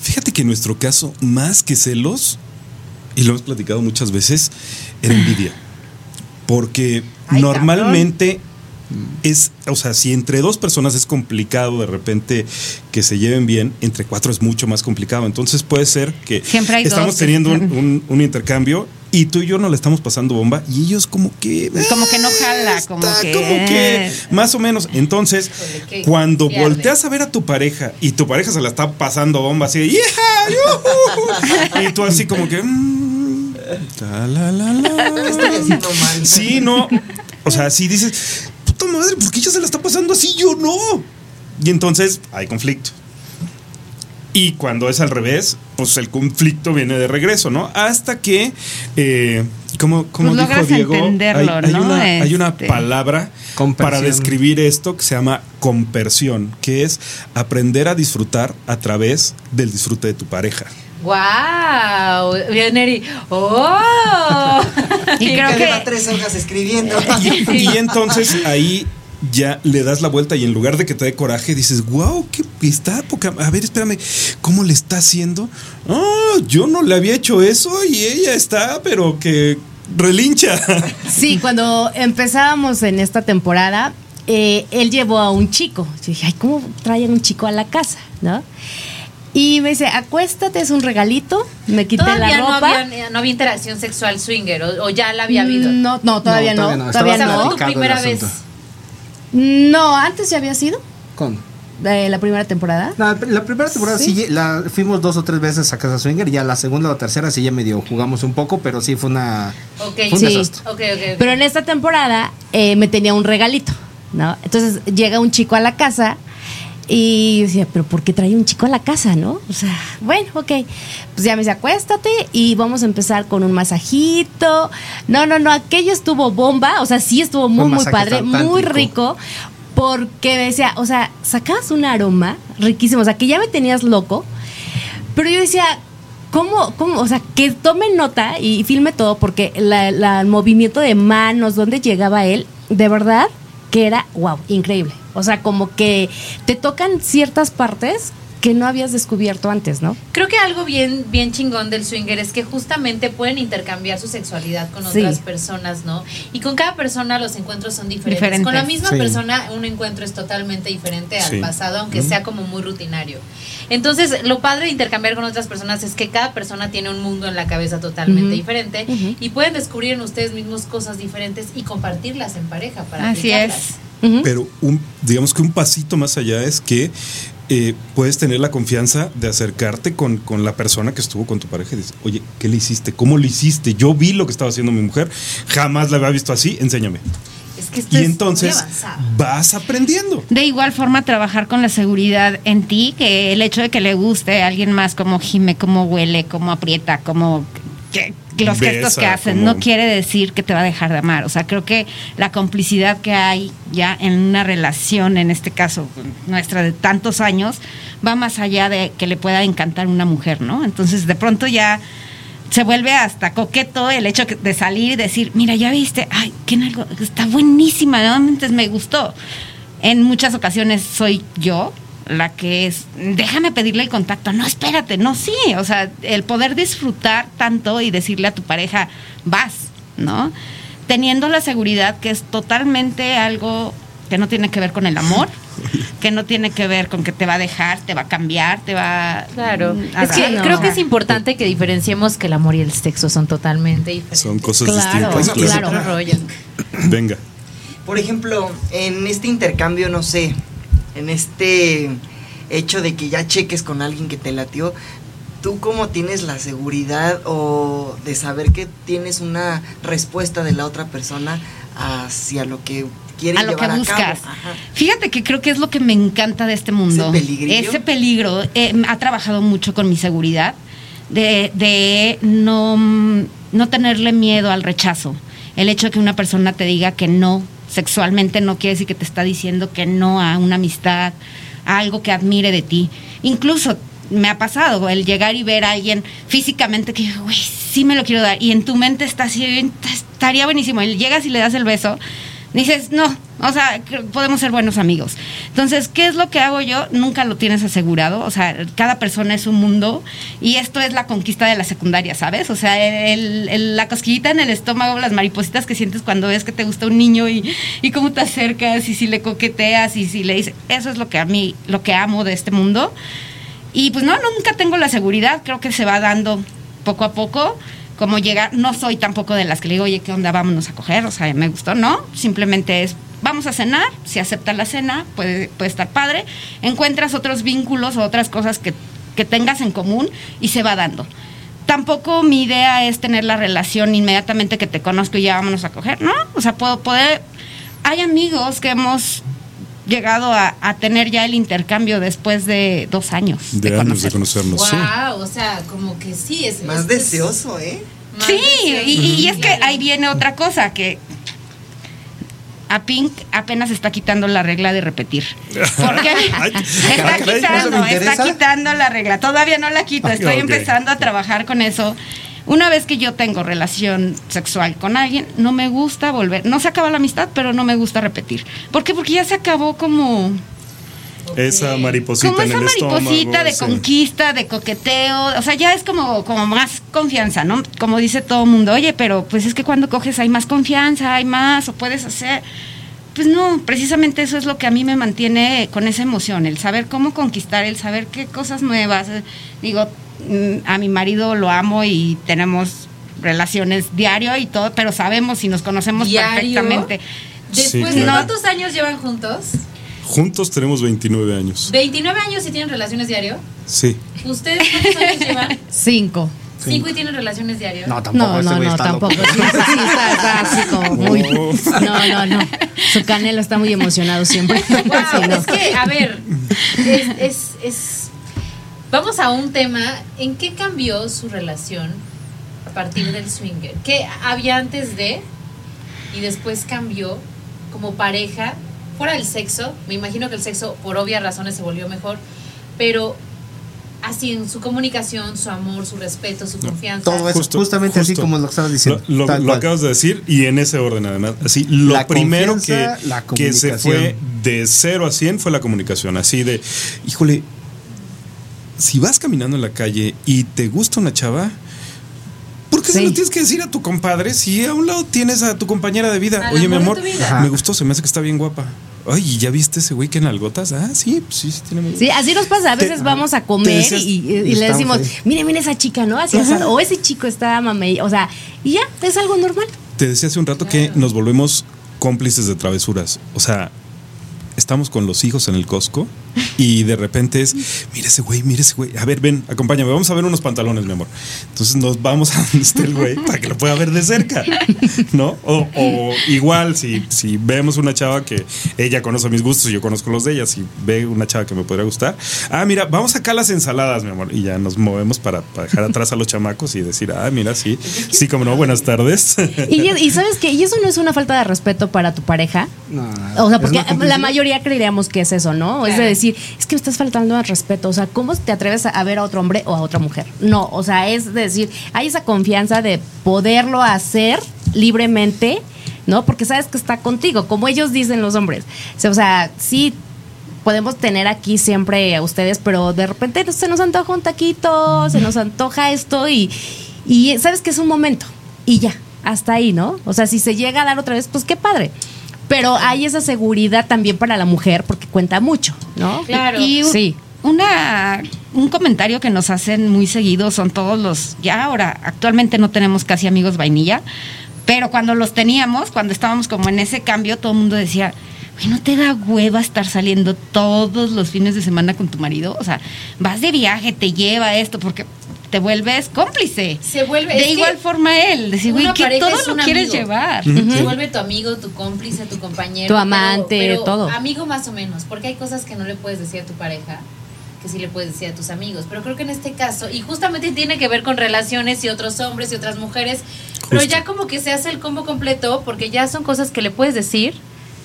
Fíjate que en nuestro caso, más que celos, y lo hemos platicado muchas veces, era envidia. Porque Ay, normalmente es, o sea, si entre dos personas es complicado de repente que se lleven bien, entre cuatro es mucho más complicado. Entonces puede ser que Siempre hay estamos dos. teniendo un, un- un intercambio y tú y yo no le estamos pasando bomba y ellos como que... Como que no jala, como está que- como que más o menos. Entonces, cuando pierde. volteas a ver a tu pareja y tu pareja se la está pasando bomba así de "Yeah, yujú", y tú así como que... mm, ta, la, la, la. ¿Qué estoy haciendo mal? Sí, no. O sea, si dices, madre, ¿por qué ella se la está pasando así? Yo no. Y entonces hay conflicto. Y cuando es al revés, pues el conflicto viene de regreso, ¿no? Hasta que, eh, como, como Pues dijo Diego, hay, entenderlo, hay ¿no? una, hay una Este- palabra Compersión. para describir esto que se llama compersión, que es aprender a disfrutar a través del disfrute de tu pareja. ¡Wow! Bien, Eri. ¡Oh! <laughs> Y creo Que lleva tres hojas escribiendo. <laughs> Y, y entonces ahí ya le das la vuelta y en lugar de que te dé coraje dices, wow, qué está poca. A ver, espérame, ¿cómo le está haciendo? Ah, yo no le había hecho eso y ella está, pero que relincha. <laughs> Sí, cuando empezábamos en esta temporada, eh, él llevó a un chico. Yo dije, ay, ¿cómo traen un chico a la casa? ¿No? Y me dice, acuéstate, es un regalito. Me quité Todavía la no ropa. había, no había interacción sexual swinger, o, o ya la había habido. No, no, todavía No, no. todavía no, Todavía estaba ¿Esa no. fue tu primera vez? No, antes ya había sido. Con. De la primera temporada. La, la primera temporada sí, Sí. la, fuimos dos o tres veces a casa swinger, ya la segunda o tercera sí ya medio jugamos un poco, pero sí fue una Ok, fue un Sí. desastre. Pero en esta temporada eh, me tenía un regalito, ¿no? Entonces llega un chico a la casa y yo decía, pero ¿por qué trae un chico a la casa, no? O sea, bueno, ok. Pues ya me dice, acuéstate y vamos a empezar con un masajito. No, no, no, aquello estuvo bomba, o sea, sí estuvo muy, muy padre, muy rico. Porque me decía, o sea, sacabas un aroma riquísimo, o sea, que ya me tenías loco. Pero yo decía, ¿cómo, cómo? O sea, que tome nota y filme todo, porque el movimiento de manos, donde llegaba él, de verdad que era, wow, increíble. O sea, como que te tocan ciertas partes que no habías descubierto antes, ¿no? Creo que algo bien, bien chingón del swinger es que justamente pueden intercambiar su sexualidad con Sí. otras personas, ¿no? Y con cada persona los encuentros son diferentes. Diferentes. Con la misma Sí. persona un encuentro es totalmente diferente al Sí. pasado, aunque sea como muy rutinario. Entonces, lo padre de intercambiar con otras personas es que cada persona tiene un mundo en la cabeza totalmente diferente y pueden descubrir en ustedes mismos cosas diferentes y compartirlas en pareja para así aplicarlas. es. Pero un, digamos que un pasito más allá es que eh, puedes tener la confianza de acercarte con, con la persona que estuvo con tu pareja y dices, oye, ¿qué le hiciste? ¿Cómo lo hiciste? Yo vi lo que estaba haciendo mi mujer, jamás la había visto así, enséñame. Es que esto Y es entonces vas aprendiendo. De igual forma, trabajar con la seguridad en ti, que el hecho de que le guste a alguien más cómo gime, cómo huele, cómo aprieta, cómo que- los Besa, gestos que hacen, como- no quiere decir que te va a dejar de amar. O sea, creo que la complicidad que hay ya en una relación, en este caso nuestra de tantos años, va más allá de que le pueda encantar una mujer, ¿no? Entonces, de pronto ya se vuelve hasta coqueto el hecho de salir y decir, mira, ya viste, ay, qué algo, está buenísima, realmente me gustó. En muchas ocasiones soy yo la que es, déjame pedirle el contacto, no, espérate, no, sí, o sea, el poder disfrutar tanto y decirle a tu pareja, vas, ¿no? Teniendo la seguridad que es totalmente algo que no tiene que ver con el amor, <laughs> que no tiene que ver con que te va a dejar, te va a cambiar, te va Claro. mm, Es que creo que es importante que diferenciemos que el amor y el sexo son totalmente diferentes. Son cosas Claro, distintas. Claro. otro rollo. Venga. Por ejemplo, en este intercambio, no sé, en este hecho de que ya cheques con alguien que te latió, ¿tú cómo tienes la seguridad o de saber que tienes una respuesta de la otra persona hacia lo que quiere a lo que llevar a buscas. Fíjate que creo que es lo que me encanta de este mundo. ¿Ese? Ese peligro eh, ha trabajado mucho con mi seguridad de, de no, no tenerle miedo al rechazo. El hecho de que una persona te diga que no sexualmente no quiere decir que te está diciendo que no a una amistad, a algo que admire de ti. Incluso me ha pasado el llegar y ver a alguien físicamente que güey, sí me lo quiero dar. Y en tu mente está así, estaría buenísimo. Y llegas y le das el beso, dices, no, O sea, podemos ser buenos amigos. Entonces, ¿qué es lo que hago yo? Nunca lo tienes asegurado. O sea, cada persona es un mundo y esto es la conquista de la secundaria, ¿sabes? O sea, el- el- la cosquillita en el estómago, las maripositas que sientes cuando ves que te gusta un niño y, y cómo te acercas y si le coqueteas y si le dices, eso es lo que a mí, lo que amo de este mundo. Y pues no, nunca tengo la seguridad, creo que se va dando poco a poco. Como llegar, no soy tampoco de las que le digo, oye, ¿qué onda? Vámonos a coger, o sea, me gustó, no. Simplemente es, vamos a cenar, si acepta la cena, puede, puede estar padre. Encuentras otros vínculos o otras cosas que, que tengas en común y se va dando. Tampoco mi idea es tener la relación inmediatamente que te conozco y ya vámonos a coger, ¿no? O sea, puedo poder. Hay amigos que hemos llegado a, a tener ya el intercambio después de dos años De años de conocernos. conocernos, sí. Wow, o sea, como que sí es Más es- deseoso, ¿eh? más Sí, deseoso. y, y es que ahí viene otra cosa que a Pink apenas está quitando la regla de repetir. Porque <laughs> está eso quitando, está quitando la regla. Todavía no la quito, estoy Ok. empezando a trabajar con eso. Una vez que yo tengo relación sexual con alguien, no me gusta volver. No se acaba la amistad, pero no me gusta repetir. ¿Por qué? Porque ya se acabó como Esa mariposita como en esa el mariposita estómago, de sí. conquista, de coqueteo, o sea, ya es como, como más confianza, ¿no? Como dice todo el mundo, oye, pero pues es que cuando coges hay más confianza, hay más, o puedes hacer. Pues no, precisamente eso es lo que a mí me mantiene con esa emoción, el saber cómo conquistar, el saber qué cosas nuevas. eh, Digo, mm, a mi marido lo amo y tenemos relaciones diario y todo, pero sabemos y nos conocemos ¿Diario? perfectamente. Sí, Después de claro. cuántos años llevan juntos? Juntos tenemos 29 años. 29 años y tienen relaciones diario. Sí. ¿Ustedes cuántos años llevan? <laughs> Cinco. Cinco y tienen relaciones diario. No, tampoco. No, este no, no, tampoco. loco. Sí, sí, sí, está, está así como muy. Oh. No, no, no. Su canelo está muy emocionado siempre. <laughs> Wow, Sí, no. es que, a ver, es, es, es- Vamos a un tema. ¿En qué cambió su relación a partir del swinger? ¿Qué había antes de y después cambió como pareja? Fuera del sexo, me imagino que el sexo por obvias razones se volvió mejor, pero así en su comunicación, su amor, su respeto, su confianza. Todo eso, Justo, justamente así como lo estabas diciendo. Lo, acabas de decir y en ese orden además. Así, lo La primero que, la que se fue de 0 a 100 fue la comunicación. Así de, híjole, si vas caminando en la calle y te gusta una chava, ¿por qué se Sí. lo tienes que decir a tu compadre si a un lado tienes a tu compañera de vida? Al Oye, mi amor me gustó, se me hace que está bien guapa. Ay, ¿y ¿ya viste ese güey que en algotas? Ah, sí, pues sí, sí tiene muy- Sí, así nos pasa. A veces Te- vamos a comer decías- y, y- y le decimos, ahí. mire, mire esa chica, ¿no? Así, o ese chico está mame. O sea, y ya, es algo normal. Te decía hace un rato que nos volvemos cómplices de travesuras. O sea, estamos con los hijos en el Costco y de repente es, mira ese güey, mira ese güey. A ver, ven, acompáñame, vamos a ver unos pantalones, mi amor. Entonces nos vamos <laughs> a donde esté el güey para que lo pueda ver de cerca, ¿no? O, o igual, si, si vemos una chava que ella conoce mis gustos y yo conozco los de ella, si ve una chava que me podría gustar, ah, mira, vamos acá a las ensaladas, mi amor. Y ya nos movemos para, para dejar atrás a los chamacos y decir, ah, mira, sí, sí, como no, buenas tardes. Y, y sabes que, y eso no es una falta de respeto para tu pareja. No, O sea, porque la mayoría creeríamos que es eso, ¿no? Es de. Decir, es que me estás faltando al respeto. O sea, ¿cómo te atreves a ver a otro hombre o a otra mujer? No, o sea, es decir, hay esa confianza de poderlo hacer libremente, ¿no? Porque sabes que está contigo, como ellos dicen los hombres. O sea, sí podemos tener aquí siempre a ustedes, pero de repente se nos antoja un taquito, se nos antoja esto y, y sabes que es un momento y ya, hasta ahí, ¿no? O sea, si se llega a dar otra vez, pues qué padre. Pero hay esa seguridad también para la mujer porque cuenta mucho, ¿no? Claro. Y Sí. una, un comentario que nos hacen muy seguido son todos los, ya ahora, actualmente no tenemos casi amigos vainilla, pero cuando los teníamos, cuando estábamos como en ese cambio, todo el mundo decía, ¿no te da hueva estar saliendo todos los fines de semana con tu marido? O sea, vas de viaje, te lleva esto, porque te vuelves cómplice. Se vuelve- De que igual forma él, decir, güey, que todo lo quieres llevar. Se vuelve tu amigo, tu cómplice, tu compañero. Tu amante, todo. Amigo más o menos, porque hay cosas que no le puedes decir a tu pareja que sí le puedes decir a tus amigos. Pero creo que en este caso, y justamente tiene que ver con relaciones y otros hombres y otras mujeres, pero ya como que se hace el combo completo porque ya son cosas que le puedes decir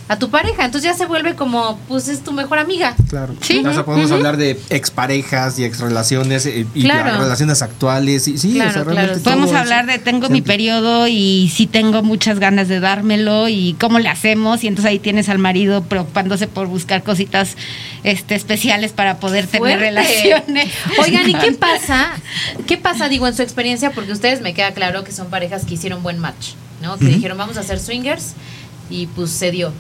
a tu pareja. Entonces ya se vuelve como, pues es tu mejor amiga. Claro. Sí. O sea, podemos hablar de exparejas y exrelaciones eh, y Claro. relaciones actuales. Y, sí, Claro, o sea, claro. realmente Podemos todo hablar de tengo mi periodo y si tengo muchas ganas de dármelo y cómo le hacemos y entonces ahí tienes al marido preocupándose por buscar cositas este especiales para poder tener relaciones. <laughs> Oigan, ¿y qué pasa? ¿Qué pasa, digo, en su experiencia? Porque ustedes me queda claro que son parejas que hicieron buen match, ¿no? Que dijeron, vamos a hacer swingers y pues se dio.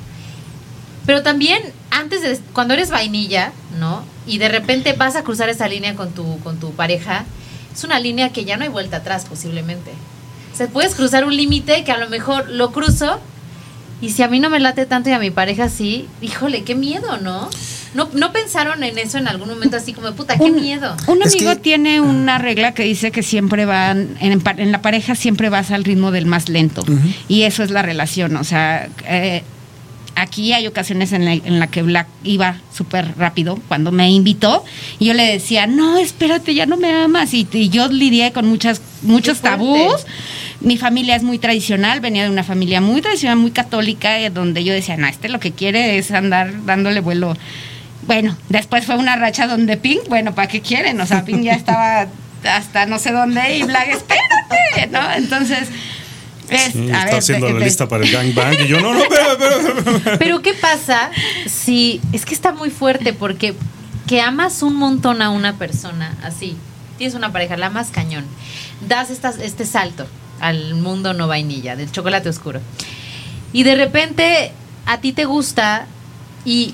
Pero también, antes de, cuando eres vainilla, ¿no? Y de repente vas a cruzar esa línea con tu, con tu pareja, es una línea que ya no hay vuelta atrás posiblemente. O sea, puedes cruzar un límite que a lo mejor lo cruzo y si a mí no me late tanto y a mi pareja sí, híjole, qué miedo, ¿no? ¿No, no pensaron en eso en algún momento así como, puta, qué Un- miedo? Un Es amigo que- tiene una regla que dice que siempre van, en, en la pareja siempre vas al ritmo del más lento. Y eso es la relación. O sea, eh, aquí hay ocasiones en la, en la que Black iba súper rápido cuando me invitó. Y yo le decía, no, espérate, ya no me amas. Y, y yo lidié con muchas, muchos tabús. Mi familia es muy tradicional, venía de una familia muy tradicional, muy católica, eh, donde yo decía, no, este lo que quiere es andar dándole vuelo. Bueno, después fue una racha donde Pink, bueno, ¿para qué quieren? O sea, Pink ya estaba hasta no sé dónde y Black, espérate, ¿no? Entonces, es, Sí, a está ver, haciendo la lista para el gangbang y yo, no, no, pero, pero, <laughs> Pero ¿qué pasa si es que está muy fuerte porque que amas un montón a una persona así, tienes una pareja, la amas cañón, das estas, este salto al mundo no vainilla, del chocolate oscuro. Y de repente a ti te gusta y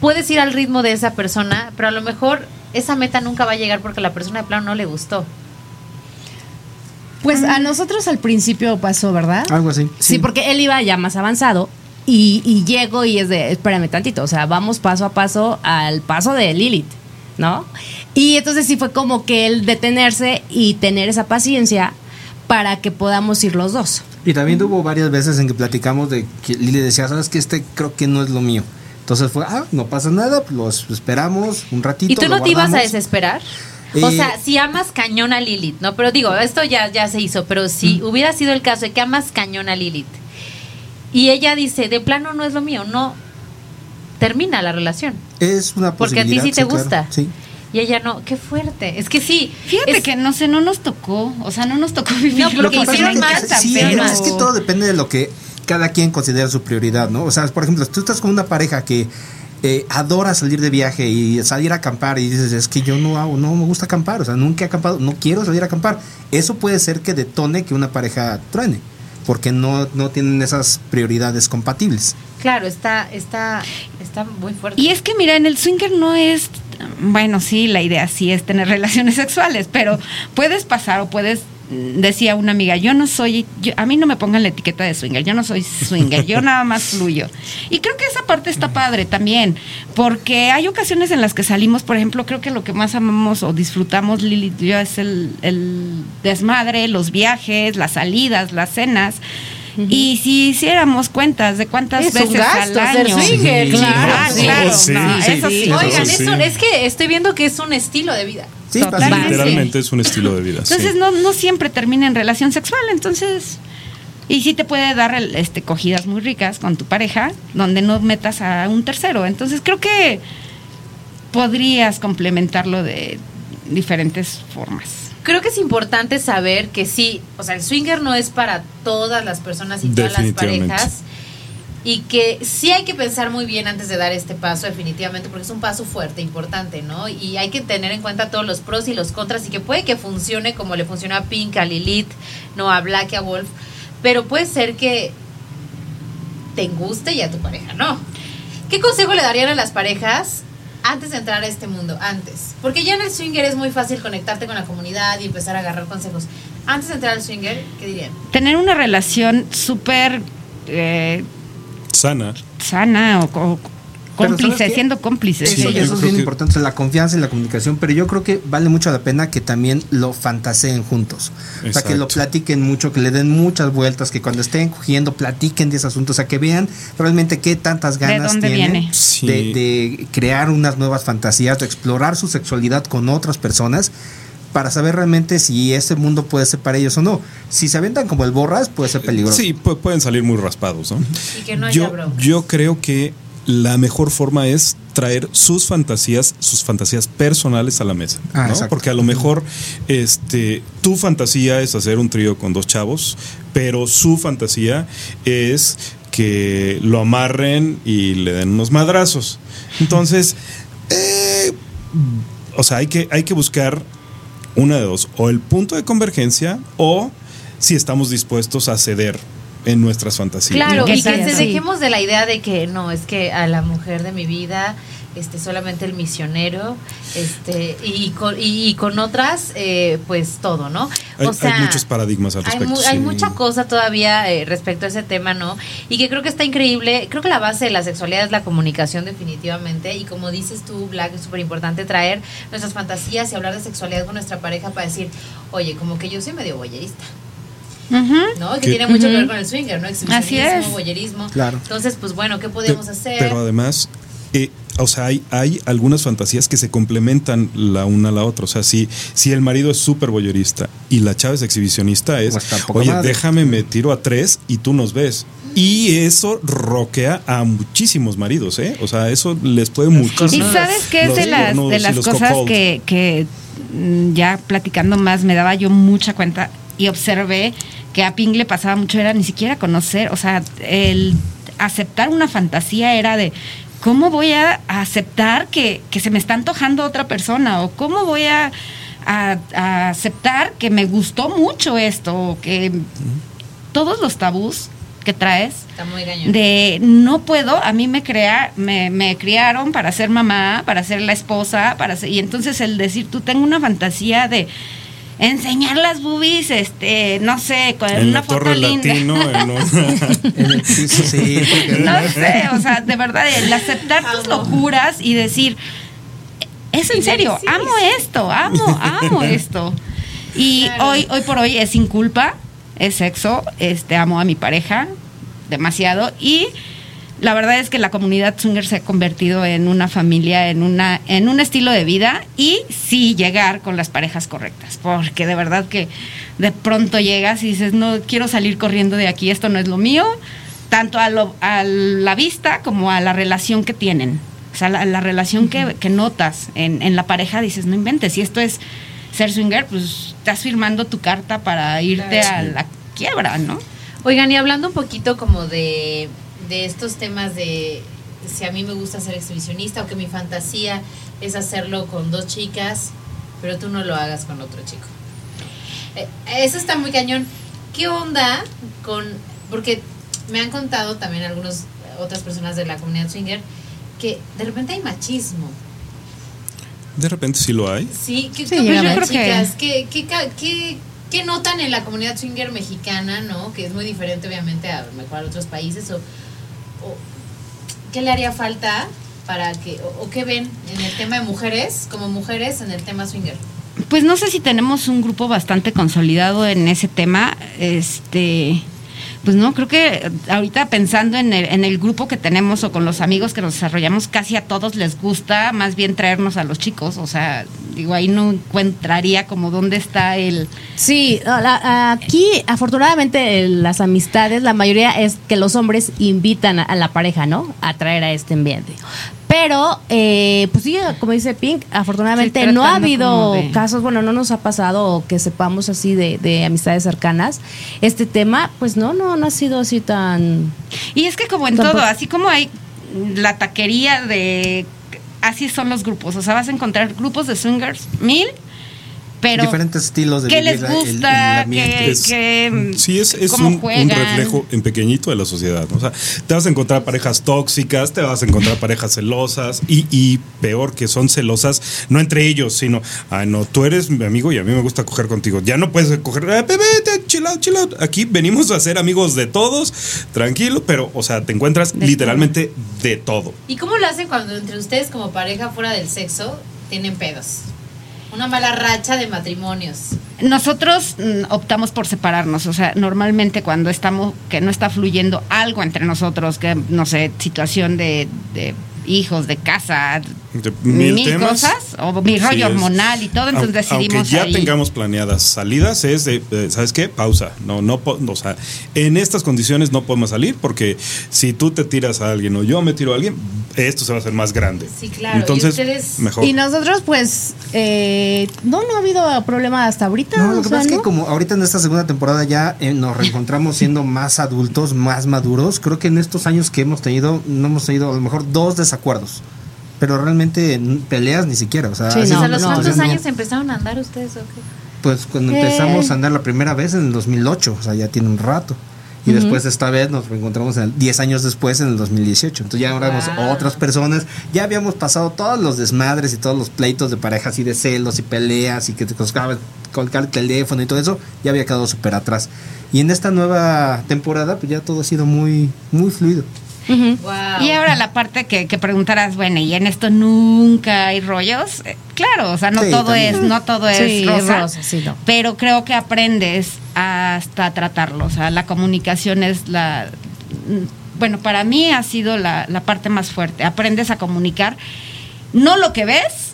puedes ir al ritmo de esa persona, pero a lo mejor esa meta nunca va a llegar porque la persona de plano no le gustó. Pues a nosotros al principio pasó, ¿verdad? Algo así. Sí, porque él iba ya más avanzado y, y llego y es de, espérame tantito, o sea, vamos paso a paso al paso de Lilith, ¿no? Y entonces sí fue como que el detenerse y tener esa paciencia para que podamos ir los dos. Y también hubo varias veces en que platicamos de que Lili decía, sabes que este creo que no es lo mío. Entonces fue, ah, no pasa nada, pues los esperamos un ratito. ¿Y tú no te ibas a guardamos. O sea, si amas cañón a Lilith, ¿no? Pero digo, esto ya, ya se hizo, pero si hubiera sido el caso de que amas cañón a Lilith y ella dice, de plano no es lo mío, no, termina la relación. Es una Porque a ti posibilidad. sí te claro. gusta. Sí. Y ella no, qué fuerte. Es que sí. Fíjate es- que no sé, no nos tocó, o sea, no nos tocó vivir <laughs> No, lo porque que hicieron más, sí, pero- es que todo depende de lo que cada quien considera su prioridad, ¿no? O sea, por ejemplo, si tú estás con una pareja que eh, adora salir de viaje y salir a acampar y dices, es que yo no hago, no me gusta acampar, o sea, nunca he acampado, no quiero salir a acampar. Eso puede ser que detone que una pareja truene, porque no, no tienen esas prioridades compatibles. Claro, está, está, está muy fuerte. Y es que, mira, en el swinger no es. Bueno, sí, la idea sí es tener <laughs> relaciones sexuales, pero puedes pasar o puedes. Decía una amiga, yo no soy, yo- a mí no me pongan la etiqueta de swinger, yo no soy swinger, yo nada más fluyo. Y creo que esa parte está padre también, porque hay ocasiones en las que salimos, por ejemplo, creo que lo que más amamos o disfrutamos Lili y yo es el, el desmadre, los viajes, las salidas, las cenas. Y si hiciéramos cuentas de cuántas Es un veces gasto al ser año. swinger, Sí, claro. ah, Sí, claro, sí, no, sí, eso sí. sí. Oigan, Eso es que estoy viendo que es un estilo de vida. Sí, Totalmente. pasa. literalmente es un estilo de vida. Entonces sí. no, no siempre termina en relación sexual, entonces... Y sí te puede dar este, cogidas muy ricas con tu pareja, donde no metas a un tercero. Entonces creo que podrías complementarlo de diferentes formas. Creo que es importante saber que sí, o sea, el swinger no es para todas las personas y todas las parejas. Y que sí hay que pensar muy bien antes de dar este paso, definitivamente, porque es un paso fuerte, importante, ¿no? Y hay que tener en cuenta todos los pros y los contras, y que puede que funcione como le funcionó a Pink, a Lilith, no a Black a Wolf, pero puede ser que te guste y a tu pareja no. ¿Qué consejo le darían a las parejas antes de entrar a este mundo? Antes. Porque ya en el swinger es muy fácil conectarte con la comunidad y empezar a agarrar consejos. Antes de entrar al swinger, ¿qué dirían? Tener una relación súper eh, Sana. sana o, o cómplice, siendo cómplices. Eso, Sí, eso es bien que- importante, la confianza y la comunicación, pero yo creo que vale mucho la pena que también lo fantaseen juntos. O sea, que lo Exacto. platiquen mucho, que le den muchas vueltas, que cuando estén cogiendo platiquen de ese asunto, o sea, que vean realmente qué tantas ¿De ganas dónde tienen? Sí. de, de crear unas nuevas fantasías, de explorar su sexualidad con otras personas. Para saber realmente si ese mundo puede ser para ellos o no. Si se aventan como el borras, puede ser peligroso. Sí, pu- pueden salir muy raspados, ¿no? Y que no haya yo, yo creo que la mejor forma es traer sus fantasías, sus fantasías personales a la mesa, Ah. Porque a lo mejor este tu fantasía es hacer un trío con dos chavos, pero su fantasía es que lo amarren y le den unos madrazos. Entonces, eh, o sea, hay que, hay que buscar una de dos, o el punto de convergencia o si estamos dispuestos a ceder en nuestras fantasías. Claro, y que se dejemos de la idea de que no, es que a la mujer de mi vida, este, solamente el misionero, este, y con, y, y con otras, eh, pues todo, ¿no? Hay, hay muchos paradigmas al hay, respecto. hay mucha cosa todavía eh, respecto a ese tema, ¿no? Y que creo que está increíble. Creo que la base de la sexualidad es la comunicación, definitivamente. Y como dices tú, Black, es súper importante traer nuestras fantasías y hablar de sexualidad con nuestra pareja para decir, oye, como que yo soy medio boyerista. ¿no? Que Que- tiene mucho que ver con el swinger, ¿no? Así es. voyerismo. Claro. Entonces, pues bueno, ¿qué podemos Pe- hacer? Pero además, eh, o sea, hay, hay algunas fantasías que se complementan la una a la otra. O sea, si, si el marido es súper boyerista y la chava es exhibicionista, es, Pues oye, madre". déjame, me tiro a tres y tú nos ves. Y eso roquea a muchísimos maridos, ¿eh? O sea, eso les puede muchísimo. Y sabes que es de las, de las cosas que, que mm, ya platicando más me daba yo mucha cuenta y observé que a Ping le pasaba mucho, era ni siquiera conocer, o sea, el aceptar una fantasía era de cómo voy a aceptar que, que se me está antojando otra persona o cómo voy a, a- a aceptar que me gustó mucho esto o que todos los tabús que traes Está muy de no puedo, a mí me crea, me, me criaron para ser mamá, para ser la esposa, para ser, y entonces el decir tú tengo una fantasía de enseñar las boobies, este, no sé, con en una la foto torre linda. latino, en un- En el piso, sí. porque- No sé, o sea, de verdad, el aceptar tus locuras y decir, es en serio, amo esto, amo, amo <laughs> esto. Y Claro. hoy, hoy por hoy es sin culpa, es sexo, este, amo a mi pareja demasiado y la verdad es que la comunidad swinger se ha convertido en una familia, en una, en un estilo de vida y sí llegar con las parejas correctas, porque de verdad que de pronto llegas y dices no quiero salir corriendo de aquí, esto no es lo mío, tanto a, lo- a la vista como a la relación que tienen, o sea la, la relación que, que notas en, en la pareja dices no inventes, si esto es ser swinger, pues estás firmando tu carta para irte a la quiebra, ¿no? Oigan, y hablando un poquito como de, de estos temas de si a mí me gusta ser exhibicionista o que mi fantasía es hacerlo con dos chicas, pero tú no lo hagas con otro chico. Eh, eso está muy cañón. ¿Qué onda con...? Porque me han contado también algunas otras personas de la comunidad swinger que de repente hay machismo. de repente sí lo hay. Sí, ¿qué, Sí, qué yo opinan, creo que- chicas? ¿Qué, qué, qué- qué notan en la comunidad swinger mexicana, no? Que es muy diferente, obviamente, a lo mejor a otros países. O, ¿Qué le haría falta para que... O qué ven en el tema de mujeres, como mujeres, en el tema swinger? Pues no sé si tenemos un grupo bastante consolidado en ese tema. Este, pues no, creo que ahorita pensando en el, en el grupo que tenemos o con los amigos que nos desarrollamos, casi a todos les gusta más bien traernos a los chicos. O sea, digo, ahí no encontraría como dónde está el... Sí, aquí afortunadamente en las amistades, la mayoría es que los hombres invitan a la pareja, ¿no? A traer a este ambiente. Pero, eh, pues sí, como dice Pink, afortunadamente Sí, no ha habido de- casos, bueno, no nos ha pasado que sepamos así de, de amistades cercanas. Este tema, pues no, no, no ha sido así tan... Y es que como en todo, así como hay la taquería de... Así son los grupos. O sea, vas a encontrar grupos de swingers, mil, pero... Diferentes estilos de ¿Qué vivir les la- el- el gusta? ambiente. ¿Qué- Es- qué- sí, es, es un, reflejo en pequeñito de la sociedad. ¿no? O sea, te vas a encontrar parejas tóxicas, te vas a encontrar parejas celosas y, y peor que son celosas, no entre ellos, sino, ay, no, tú eres mi amigo y a mí me gusta coger contigo. Ya no puedes coger, eh, bebé, chill out, chill out. Aquí venimos a ser amigos de todos, tranquilo, pero, o sea, te encuentras De literalmente de todo. ¿Y cómo lo hacen cuando entre ustedes como pareja fuera del sexo tienen pedos? Una mala racha de matrimonios. Nosotros mm, optamos por separarnos, o sea, normalmente cuando estamos, que no está fluyendo algo entre nosotros, que no sé, situación de, de hijos, de casa, De mil, temas. cosas, o mi rollo hormonal y todo, entonces Aunque- decidimos Aunque ya ahí. tengamos planeadas salidas, es de, eh, ¿sabes qué? Pausa. No, no, o sea, en estas condiciones no podemos salir porque si tú te tiras a alguien o yo me tiro a alguien, esto se va a hacer más grande. Sí, claro. Y Entonces, ustedes- mejor. Y nosotros, pues, eh, no, no ha habido problema hasta ahorita. No, lo que sea, pasa es ¿no? que como ahorita en esta segunda temporada ya eh, nos reencontramos siendo más adultos, más maduros, creo que en estos años que hemos tenido, no hemos tenido a lo mejor dos desacuerdos. Pero realmente peleas ni siquiera. O sea, Sí, no, ¿A los no, cuántos no. años empezaron a andar ustedes o qué? Pues cuando Eh. empezamos a andar la primera vez en el 2008, o sea, ya tiene un rato. Y después esta vez nos reencontramos en el- 10 años después en el 2018. Entonces ya éramos Wow. otras personas. Ya habíamos pasado todos los desmadres y todos los pleitos de parejas y de celos y peleas y que te colgaba colgar el teléfono y todo eso. Ya había quedado súper atrás. Y en esta nueva temporada pues ya todo ha sido muy, muy fluido. Wow. Y ahora la parte que, que preguntarás, bueno, y en esto nunca hay rollos. Eh, claro, o sea, no Sí, todo también. es, no todo es rosa, rosa, sí, no. pero creo que aprendes hasta tratarlo. O sea, la comunicación es la bueno, para mí ha sido la, la parte más fuerte. Aprendes a comunicar no lo que ves,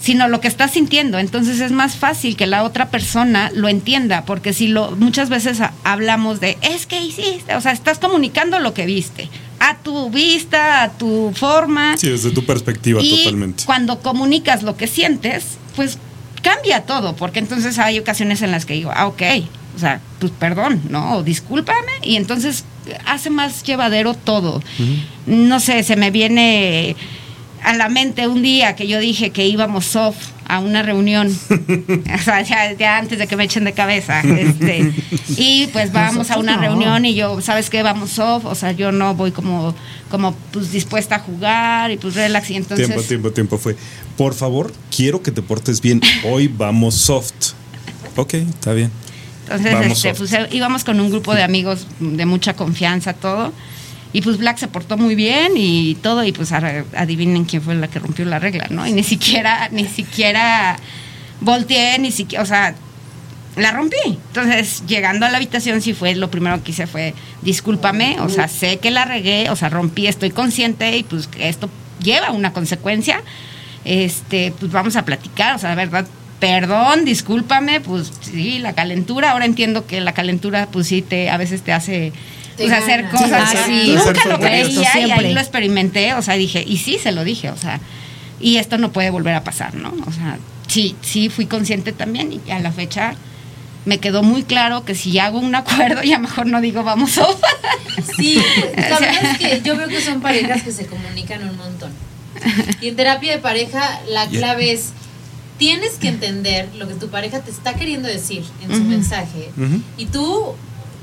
sino lo que estás sintiendo. Entonces es más fácil que la otra persona lo entienda, porque si lo muchas veces hablamos de es que hiciste, o sea, estás comunicando lo que viste, a tu vista, a tu forma. Sí, desde tu perspectiva, y totalmente. cuando comunicas lo que sientes, pues cambia todo, porque entonces hay ocasiones en las que digo, ah, ok, o sea, pues perdón, ¿no? O discúlpame, y entonces hace más llevadero todo. No sé, se me viene a la mente un día que yo dije que íbamos soft a una reunión, <laughs> o sea, ya, ya antes de que me echen de cabeza, este, <laughs> y pues vamos a una no. reunión y yo, ¿sabes qué? Vamos soft, o sea, yo no voy como, como pues dispuesta a jugar y pues relax, y entonces... Tiempo, tiempo, tiempo fue. Por favor, quiero que te portes bien. Hoy vamos soft. Ok, está bien. Entonces, Vamos este, pues íbamos con un grupo de amigos de mucha confianza, todo. Y pues Black se portó muy bien y todo, y pues adivinen quién fue la que rompió la regla, ¿no? Y ni siquiera, ni siquiera volteé, ni siquiera, o sea, la rompí. Entonces, llegando a la habitación, sí fue, lo primero que hice fue, discúlpame, o sea, sé que la regué, o sea, rompí, estoy consciente y pues esto lleva una consecuencia. Este, pues vamos a platicar, o sea, la verdad, perdón, discúlpame, pues sí, la calentura, ahora entiendo que la calentura, pues sí, te, a veces te hace pues, hacer cosas. Sí, que sí. Nunca lo creía y ahí lo experimenté, o sea, dije, y sí, se lo dije, o sea, y esto no puede volver a pasar, ¿no? O sea, sí, sí fui consciente también y a la fecha me quedó muy claro que si hago un acuerdo, <laughs> ya mejor no digo vamos sopa. <laughs> Sí, la verdad es que yo veo que son parejas que se comunican un montón. Y en terapia de pareja la Yeah. clave es, tienes que entender lo que tu pareja te está queriendo decir en su mensaje. Y tú,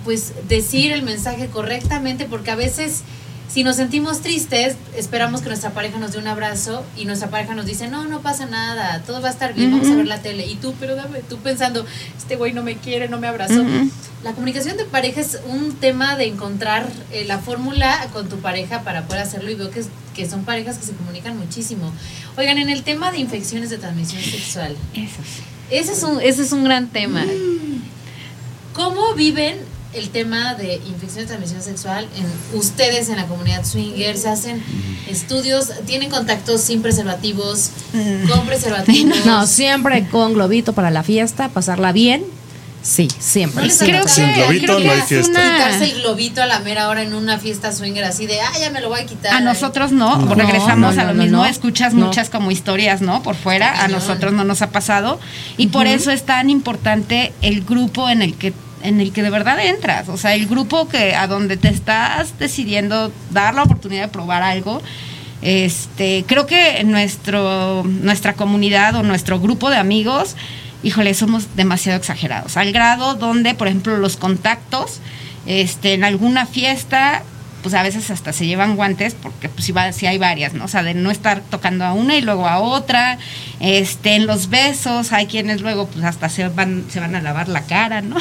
pues, decir el mensaje correctamente, porque a veces... Si nos sentimos tristes, esperamos que nuestra pareja nos dé un abrazo y nuestra pareja nos dice, no, no pasa nada, todo va a estar bien, vamos a ver la tele. Y tú, pero dame, tú pensando, este güey no me quiere, no me abrazó. La comunicación de pareja es un tema de encontrar eh, la fórmula con tu pareja para poder hacerlo y veo que, es- que son parejas que se comunican muchísimo. Oigan, en el tema de infecciones de transmisión sexual, Eso ese es un, ese es un gran tema. ¿Cómo viven el tema de infecciones de transmisión sexual en ustedes en la comunidad swinger? ¿Se hacen estudios? ¿Tienen contactos sin preservativos? ¿Con preservativos? <laughs> No, siempre con globito para la fiesta, pasarla bien. Sí, siempre. No. Creo Sin que- globito creo que no hay es fiesta. una- quitarse el globito a la mera hora en una fiesta swinger así de, ah, ya me lo voy a quitar. A nosotros no, No, regresamos no, a lo no, mismo, no. escuchas No. muchas como historias, ¿no? Por fuera, a nosotros no nos ha pasado y por eso es tan importante el grupo en el que en el que de verdad entras, o sea, el grupo que a donde te estás decidiendo dar la oportunidad de probar algo. Este, creo que nuestro nuestra comunidad o nuestro grupo de amigos, híjole, somos demasiado exagerados, al grado donde, por ejemplo, los contactos este, en alguna fiesta, pues a veces hasta se llevan guantes, porque pues si, va, si hay varias, ¿no? O sea, de no estar tocando a una y luego a otra. Este, en los besos, hay quienes luego pues hasta se van, se van a lavar la cara, ¿no?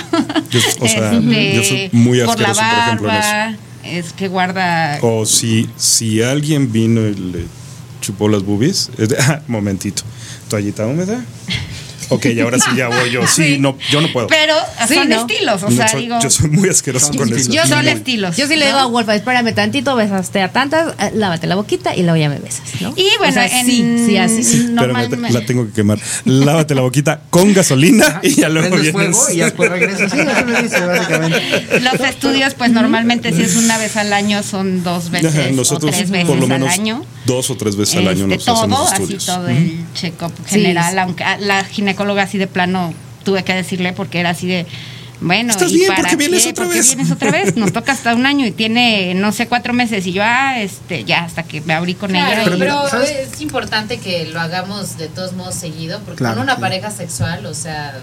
Yo, o sea, <laughs> Este, yo soy muy por la asqueroso, por ejemplo, barba, es que guarda O si, si alguien vino y le chupó las boobies, es de, ah, momentito, toallita húmeda. Ok, ahora sí ya voy yo. Sí, Sí. no, yo no puedo. Pero Sí, son ¿no? estilos, o No, sea, soy- digo, yo soy muy asqueroso con eso. estilos. son Muy. estilos. Yo sí le digo a Wolf, espérame tantito, besaste a tantas, eh, lávate la boquita y luego ya me besas, ¿no? Y bueno, O sea, en- sí, sí, así sí. Espérame, normalmente- la tengo que quemar. Lávate la boquita con gasolina y ya luego vienes. fuego y ya después regresas. Sí, eso me dice, básicamente. Los estudios, pues normalmente si es una vez al año, son dos veces Ajá, Nosotros o tres veces por lo menos al año. dos o tres veces al año Este, nos todo, hacemos así estudios. todo el check-up general, aunque a la ginecóloga así de plano tuve que decirle porque era así de bueno, ¿Estás ¿y bien? para ¿Por qué vienes qué? otra ¿Por qué vez? vienes otra vez? Nos toca hasta un año y tiene, no sé, cuatro meses. Y yo, ah, este, ya, hasta que me abrí con Claro, ella. Pero es importante que lo hagamos de todos modos seguido, porque Claro, con una sí. pareja sexual, o sea,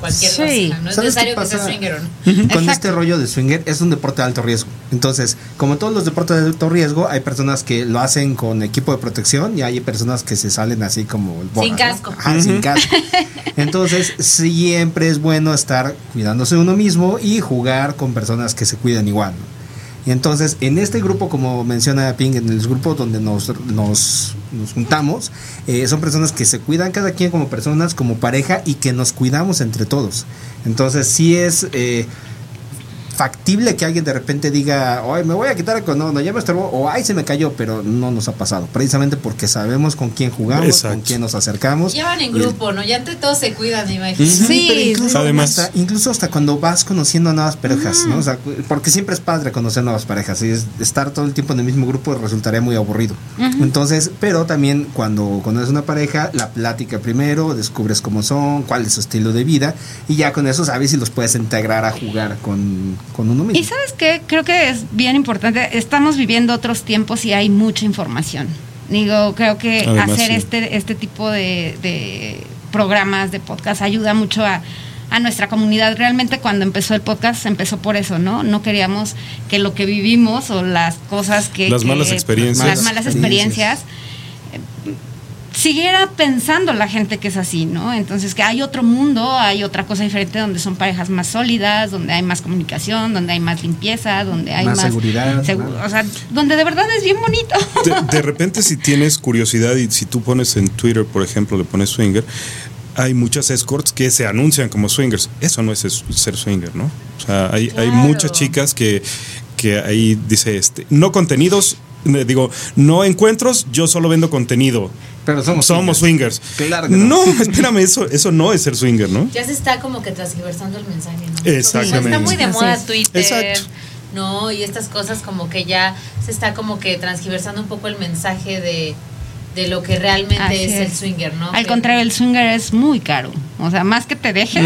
cualquier Sí. cosa, no es ¿Sabes qué necesario que sea swinger o no. Con Exacto. este rollo de swinger es un deporte de alto riesgo. Entonces, como todos los deportes de alto riesgo, hay personas que lo hacen con equipo de protección y hay personas que se salen así como el borras, Sin ¿no? casco. Ajá, sin casco. Entonces, siempre es bueno estar cuidándose de uno mismo y jugar con personas que se cuidan igual. ¿no? Y entonces, en este grupo, como menciona Ping, en el grupo donde nos, nos, nos juntamos, eh, son personas que se cuidan cada quien como personas, como pareja y que nos cuidamos entre todos. Entonces, sí es eh, factible que alguien de repente diga, ay, me voy a quitar el condón, no, ya me estorbó, o ay, se me cayó, pero no nos ha pasado. Precisamente porque sabemos con quién jugamos, Exacto. con quién nos acercamos. Ya van en grupo, ¿no? Ya entre todos se cuidan, me imagino. Sí, pero incluso, Además- hasta, incluso hasta cuando vas conociendo a nuevas parejas, ¿no? O sea, porque siempre es padre conocer nuevas parejas y es- estar todo el tiempo en el mismo grupo resultaría muy aburrido. Entonces, pero también cuando conoces una pareja, la plática primero, descubres cómo son, cuál es su estilo de vida y ya con eso sabes si los puedes integrar a jugar con, con uno mismo. Y sabes qué, creo que es bien importante, estamos viviendo otros tiempos y hay mucha información. Digo, creo que Además, hacer sí. este, este tipo de, de programas, de podcast, ayuda mucho a, a nuestra comunidad. Realmente cuando empezó el podcast empezó por eso, ¿no? No queríamos que lo que vivimos o las cosas que... Las que- malas experiencias. Las malas experiencias siguiera pensando la gente que es así, ¿no? Entonces que hay otro mundo, hay otra cosa diferente donde son parejas más sólidas, donde hay más comunicación, donde hay más limpieza, donde hay Más más, seguridad, segu- o sea, donde de verdad es bien bonito. De, de <laughs> repente, si tienes curiosidad y si tú pones en Twitter, por ejemplo, le pones swinger, hay muchas escorts que se anuncian como swingers. Eso no es ser swinger, ¿no? O sea, hay, hay muchas chicas que, que ahí dice este, no contenidos, eh, digo, no encuentros, yo solo vendo contenido. Pero somos Somos swingers. Claro que no. no. <laughs> espérame, eso, eso no es ser swinger, ¿no? Ya se está como que transgiversando el mensaje, ¿no? Exactamente. Está muy de moda. Twitter. Exacto. No, y estas cosas como que ya se está como que transgiversando un poco el mensaje de, de lo que realmente es, el swinger, ¿no? Al Que- contrario, el swinger es muy caro. O sea, más que te dejen,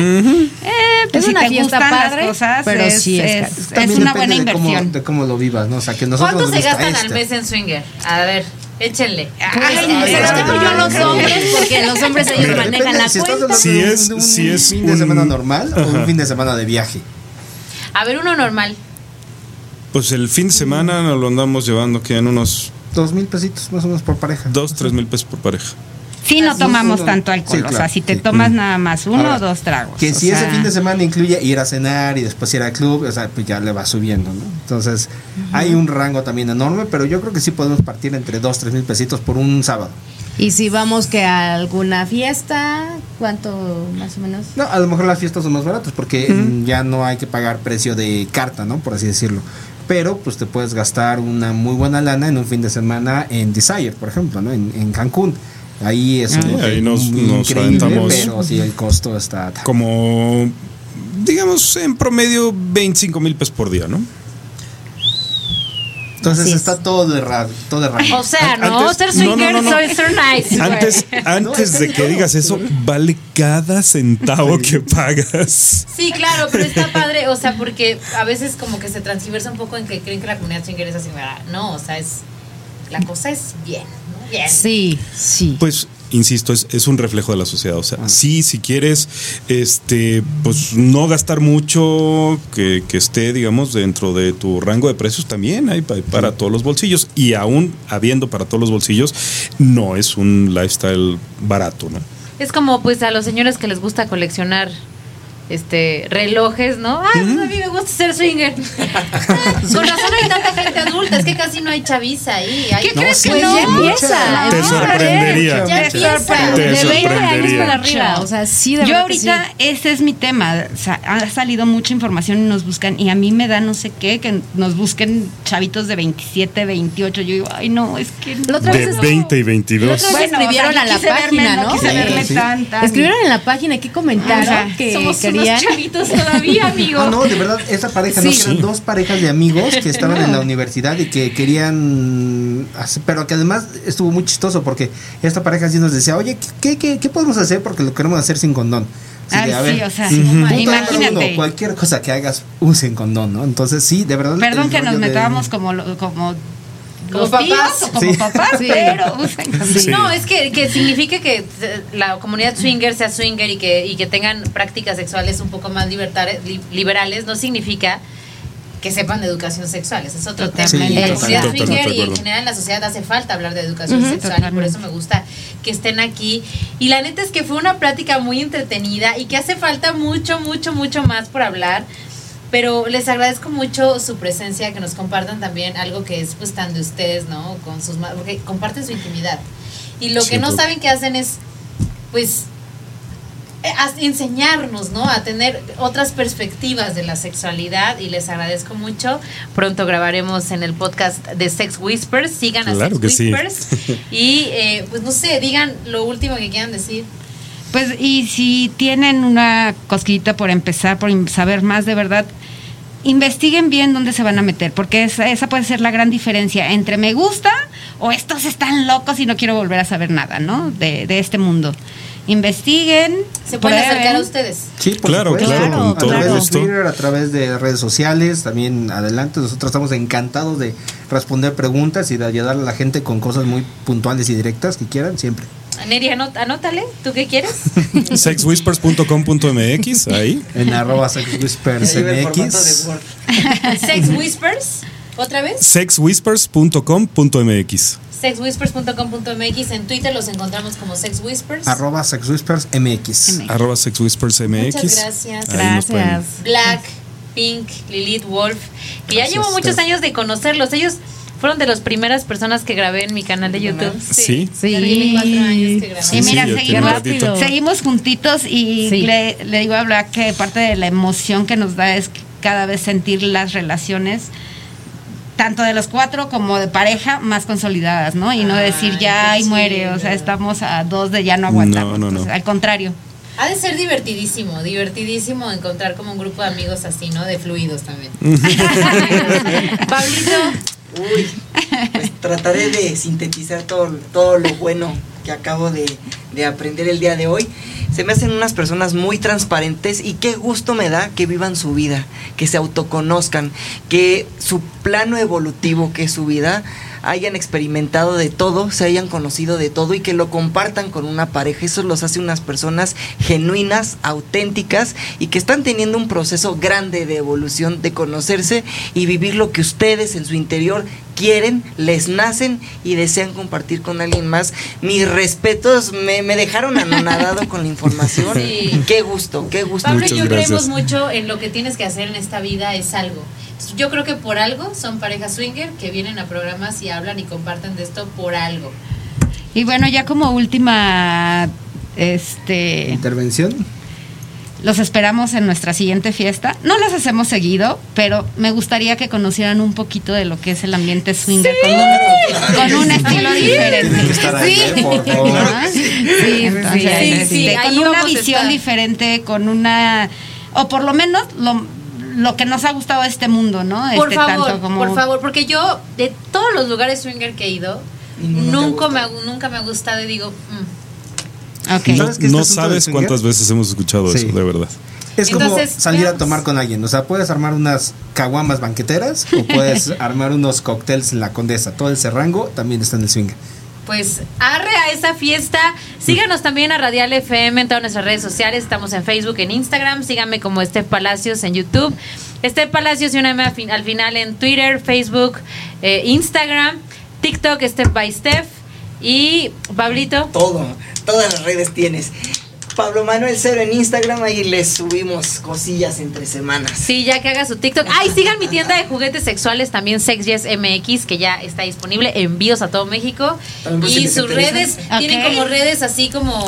eh, pues Es si una te fiesta gustan padre, las cosas, pero es, sí es es- una buena de cómo- inversión. de cómo lo vivas, ¿no? O sea, que nosotros ¿Cuánto se gastan al esto. mes en swinger? A ver, échenle. Ay, Ay, dejo yo a los hombres porque los hombres ellos Mira, manejan Depende la si cuenta. Si es- un si es fin de semana normal o un fin de semana de viaje. A ver, uno normal. Pues el fin de semana nos lo andamos llevando que en unos Dos mil pesitos más o menos por pareja. dos, tres mil pesos por pareja. Sí, no tomamos uno- tanto alcohol. sí, o sea, si te sí. tomas Mm. nada más uno Ahora, o dos tragos. Que si ese fin de semana incluye ir a cenar y después ir al club, o sea, pues ya le va subiendo, ¿no? Entonces, hay un rango también enorme, pero yo creo que sí podemos partir entre dos, tres mil pesitos por un sábado. Y si vamos que a alguna fiesta, ¿cuánto más o menos? No, a lo mejor las fiestas son más baratas porque ya no hay que pagar precio de carta, ¿no? Por así decirlo. Pero pues te puedes gastar una muy buena lana en un fin de semana en Desire, por ejemplo, ¿no? En, en Cancún. Ahí es un Ah, ahí nos- nos increíble, aventamos- pero sí el costo está Como, digamos, en promedio 25 mil pesos por día, ¿no? Entonces Así es. está todo de ra- todo de rango. O sea, no, Antes- ser no, no, swinger, no, no. soy ser nice. Antes, antes de que digas eso, vale cada centavo que pagas. Sí, claro, pero está padre, o sea, porque a veces como que se transgiversa un poco en que creen que la comunidad swinger es así, ¿verdad? no, o sea, es la cosa es bien. Bien. Sí, sí. Pues, insisto, es, es un reflejo de la sociedad. O sea, sí, si quieres, este, pues no gastar mucho, que, que esté, digamos, dentro de tu rango de precios, también hay, pa- para todos los bolsillos. Y aún habiendo para todos los bolsillos, no es un lifestyle barato, ¿no? Es como pues a los señores que les gusta coleccionar este relojes, ¿no? Ay, pues a mí me gusta ser swinger. Ah, <laughs> Con razón hay tanta gente adulta, es que casi no hay chaviza ahí. Hay- ¿Qué crees Pues que no? ya empieza. Te sorprendería. Ya empieza. Te De 20 años sorprendería. para arriba. O sea, sí, de Yo ahorita, sí. ese es mi tema. O sea, ha salido mucha información y nos buscan. Y a mí me da no sé qué, que nos busquen chavitos de 27, 28. Yo digo, ay, no, es que. Otra De vez 20 y 22. Bueno, escribieron o sea, a la quise verme, página, ¿no? quise Sí. verme tanta. Escribieron en la página que comentaron Ajá. que Somos querían. chavitos todavía, <laughs> amigo. Ah, no, de verdad, esa pareja, ¿no? Sí. Eran dos parejas de amigos que estaban en la universidad y que querían hacer, pero que además estuvo muy chistoso porque esta pareja sí nos decía, oye, ¿qué, qué, qué podemos hacer? Porque lo queremos hacer sin condón. Así Ay, de, a sí, ver, o sea, punto número imagínate. uno, cualquier cosa que hagas, usen condón, ¿no? Entonces, sí, de verdad. Perdón que nos rollo de- metábamos como, como, Como los papás. tíos o como Sí. papás, Sí. pero. <laughs> Sí. No, es que, que signifique que eh, la comunidad swinger sea swinger y que, y que tengan prácticas sexuales un poco más liberales, no significa que sepan de educación sexual. Ese es otro tema. En la totalmente swinger y en general en la sociedad hace falta hablar de educación sexual y por eso me gusta que estén aquí. Y la neta es que fue una plática muy entretenida y que hace falta mucho, mucho, mucho más por hablar. Pero les agradezco mucho su presencia, que nos compartan también algo que es pues tan de ustedes, ¿no? Con sus ma- porque comparten su intimidad. Y lo que no Siento- saben que hacen es pues eh, enseñarnos, ¿no? A tener otras perspectivas de la sexualidad y les agradezco mucho. Pronto grabaremos en el podcast de Sex Whispers. Sigan a Claro Sex que sí. Whispers. <laughs> Y eh, pues no sé, digan lo último que quieran decir. Pues y si tienen una cosquillita por empezar, por saber más de verdad, investiguen bien dónde se van a meter, porque esa, esa puede ser la gran diferencia entre me gusta o estos están locos y no quiero volver a saber nada, ¿no? De, de este mundo. Investiguen. Se pueden prueben. acercar a ustedes. Sí, Claro, claro, con a través gusto. de Twitter, a través de redes sociales, también adelante. Nosotros estamos encantados de responder preguntas y de ayudar a la gente con cosas muy puntuales y directas que quieran siempre. Neri, anó- anótale. ¿Tú qué quieres? <laughs> Sexwhispers.com.mx, ahí. En arroba sexwhispers Ahí ve el formato de MX. Word. <laughs> Sex Whispers. ¿Otra vez? Sexwhispers.com.mx. Sexwhispers.com.mx. En Twitter los encontramos como Sex Whispers. Arroba sexwhispers MX. MX. Arroba sexwhispersmx. Muchas gracias. Ahí Gracias. Black, Pink, Lilith, Wolf, que ya llevo muchos años de conocerlos. Ellos fueron de las primeras personas que grabé en mi canal de YouTube. Sí. Sí. Cuatro años que grabé. Sí, mira, seguimos, seguimos juntitos y Sí. le, le digo a Black que parte de la emoción que nos da es cada vez sentir las relaciones tanto de los cuatro como de pareja más consolidadas, ¿no? Y no Ay, decir ya qué y muere, o sea, estamos a dos de ya no aguantamos. No, no, no. Entonces, al contrario. Ha de ser divertidísimo, divertidísimo encontrar como un grupo de amigos así, ¿no? De fluidos también. <laughs> Pablito, Uy, pues trataré de sintetizar todo, todo lo bueno que acabo de, de aprender el día de hoy. Se me hacen unas personas muy transparentes y qué gusto me da que vivan su vida, que se autoconozcan, que su plano evolutivo, que es su vida, hayan experimentado de todo, se hayan conocido de todo y que lo compartan con una pareja. Eso los hace unas personas genuinas, auténticas y que están teniendo un proceso grande de evolución, de conocerse y vivir lo que ustedes en su interior quieren, les nacen y desean compartir con alguien más. Mis respetos, me, me dejaron anonadado con la información. Sí. Qué gusto, qué gusto. Pablo y Muchas yo gracias. creemos mucho en lo que tienes que hacer en esta vida es algo. Yo creo que por algo son parejas swinger que vienen a programas y hablan y comparten de esto por algo. Y bueno, ya como última, este, Intervención. Los esperamos en nuestra siguiente fiesta. No las hacemos seguido, pero me gustaría que conocieran un poquito de lo que es el ambiente swinger con, un, con un estilo diferente. Tienen que estar ahí, ¿eh? por favor. Ajá. Sí, entonces, sí, este, sí, ahí con una visión diferente, con una, o por lo menos lo, lo que nos ha gustado de este mundo, ¿no? Por Este, favor, tanto como- por favor, porque yo de todos los lugares swinger que he ido, nunca me, nunca me ha gustado y digo, mm, No, ¿Sabes no este sabes cuántas veces hemos escuchado Sí. eso, de verdad. Es como Entonces, salir a tomar con alguien. O sea, puedes armar unas caguamas banqueteras o puedes <laughs> armar unos cócteles en la condesa. Todo ese rango también está en el swing. pues arre a esa fiesta. Síganos también a Radial FM en todas nuestras redes sociales. Estamos en Facebook, en Instagram. Síganme como Estef Palacios en YouTube. Estef Palacios y una M al fin- al final en Twitter, Facebook, eh, Instagram, TikTok, Step by Step. Y Pablito. Todo, todas las redes tienes. Pablo Manuel Cero en Instagram, ahí les subimos cosillas entre semanas. Sí, ya que haga su TikTok. Ay, sigan mi tienda de juguetes sexuales, también Sex Yes MX, que ya está disponible, envíos a todo México. También por si Y sus redes, tienen como redes así como...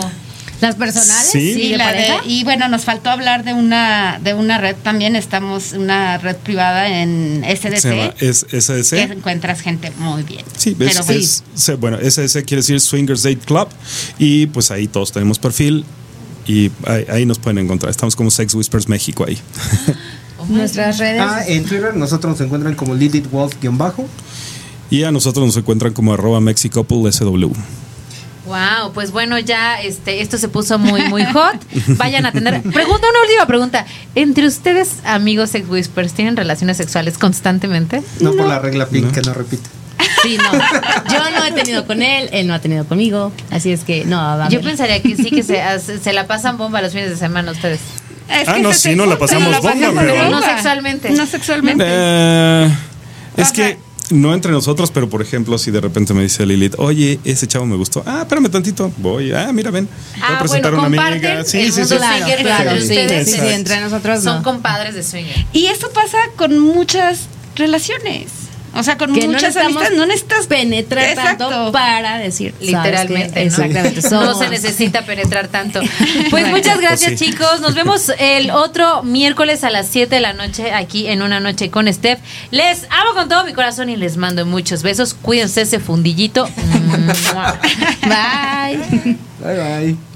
Las personales Sí. de la de- y bueno, nos faltó hablar de una de una red también. Estamos una red privada en SDC. Se llama es- que SDC. encuentras gente muy bien. Sí, Pero es- se- bueno, SDC quiere decir Swingers Date Club y pues ahí todos tenemos perfil y ahí, ahí nos pueden encontrar. Estamos como Sex Whispers México ahí. <laughs> Nuestras redes. Ah, en Twitter nosotros nos encuentran como LilithWolf-bajo. y a nosotros nos encuentran como arroba. Wow, pues bueno, ya este esto se puso muy muy hot. <laughs> Vayan a tener. Pregunta una última pregunta. Entre ustedes, amigos sex whispers, ¿tienen relaciones sexuales constantemente? No, por la regla pink que no repite. Sí, no. Yo no he tenido con él, él no ha tenido conmigo. Así es que no. Yo pensaría que sí que se, se la pasan bomba los fines de semana ustedes. Es Ah, que no, sí, no la pasamos no bomba, No sexualmente. No sexualmente. Eh, es Ajá. que no entre nosotros, pero por ejemplo, si de repente me dice Lilith, oye, ese chavo me gustó. Ah, espérame tantito. Voy. Ah, mira, ven. Voy Ah, a presentar bueno, a una amiga. Sí, sí, sí. Claro, swinger, claro, sí, ustedes sí, sí, entre nosotros son no. compadres de swinger. Y eso pasa con muchas relaciones. O sea, con que no muchas necesitamos amistades. No necesitas penetrar tanto para decir ¿sabes Literalmente. ¿no? Exactamente. <laughs> No se necesita penetrar tanto. <laughs> Pues Bueno, muchas gracias, pues sí. chicos. Nos vemos el otro miércoles a las 7 de la noche aquí en Una Noche con Steph. Les amo con todo mi corazón y les mando muchos besos. Cuídense ese fundillito. <laughs> Bye. Bye bye.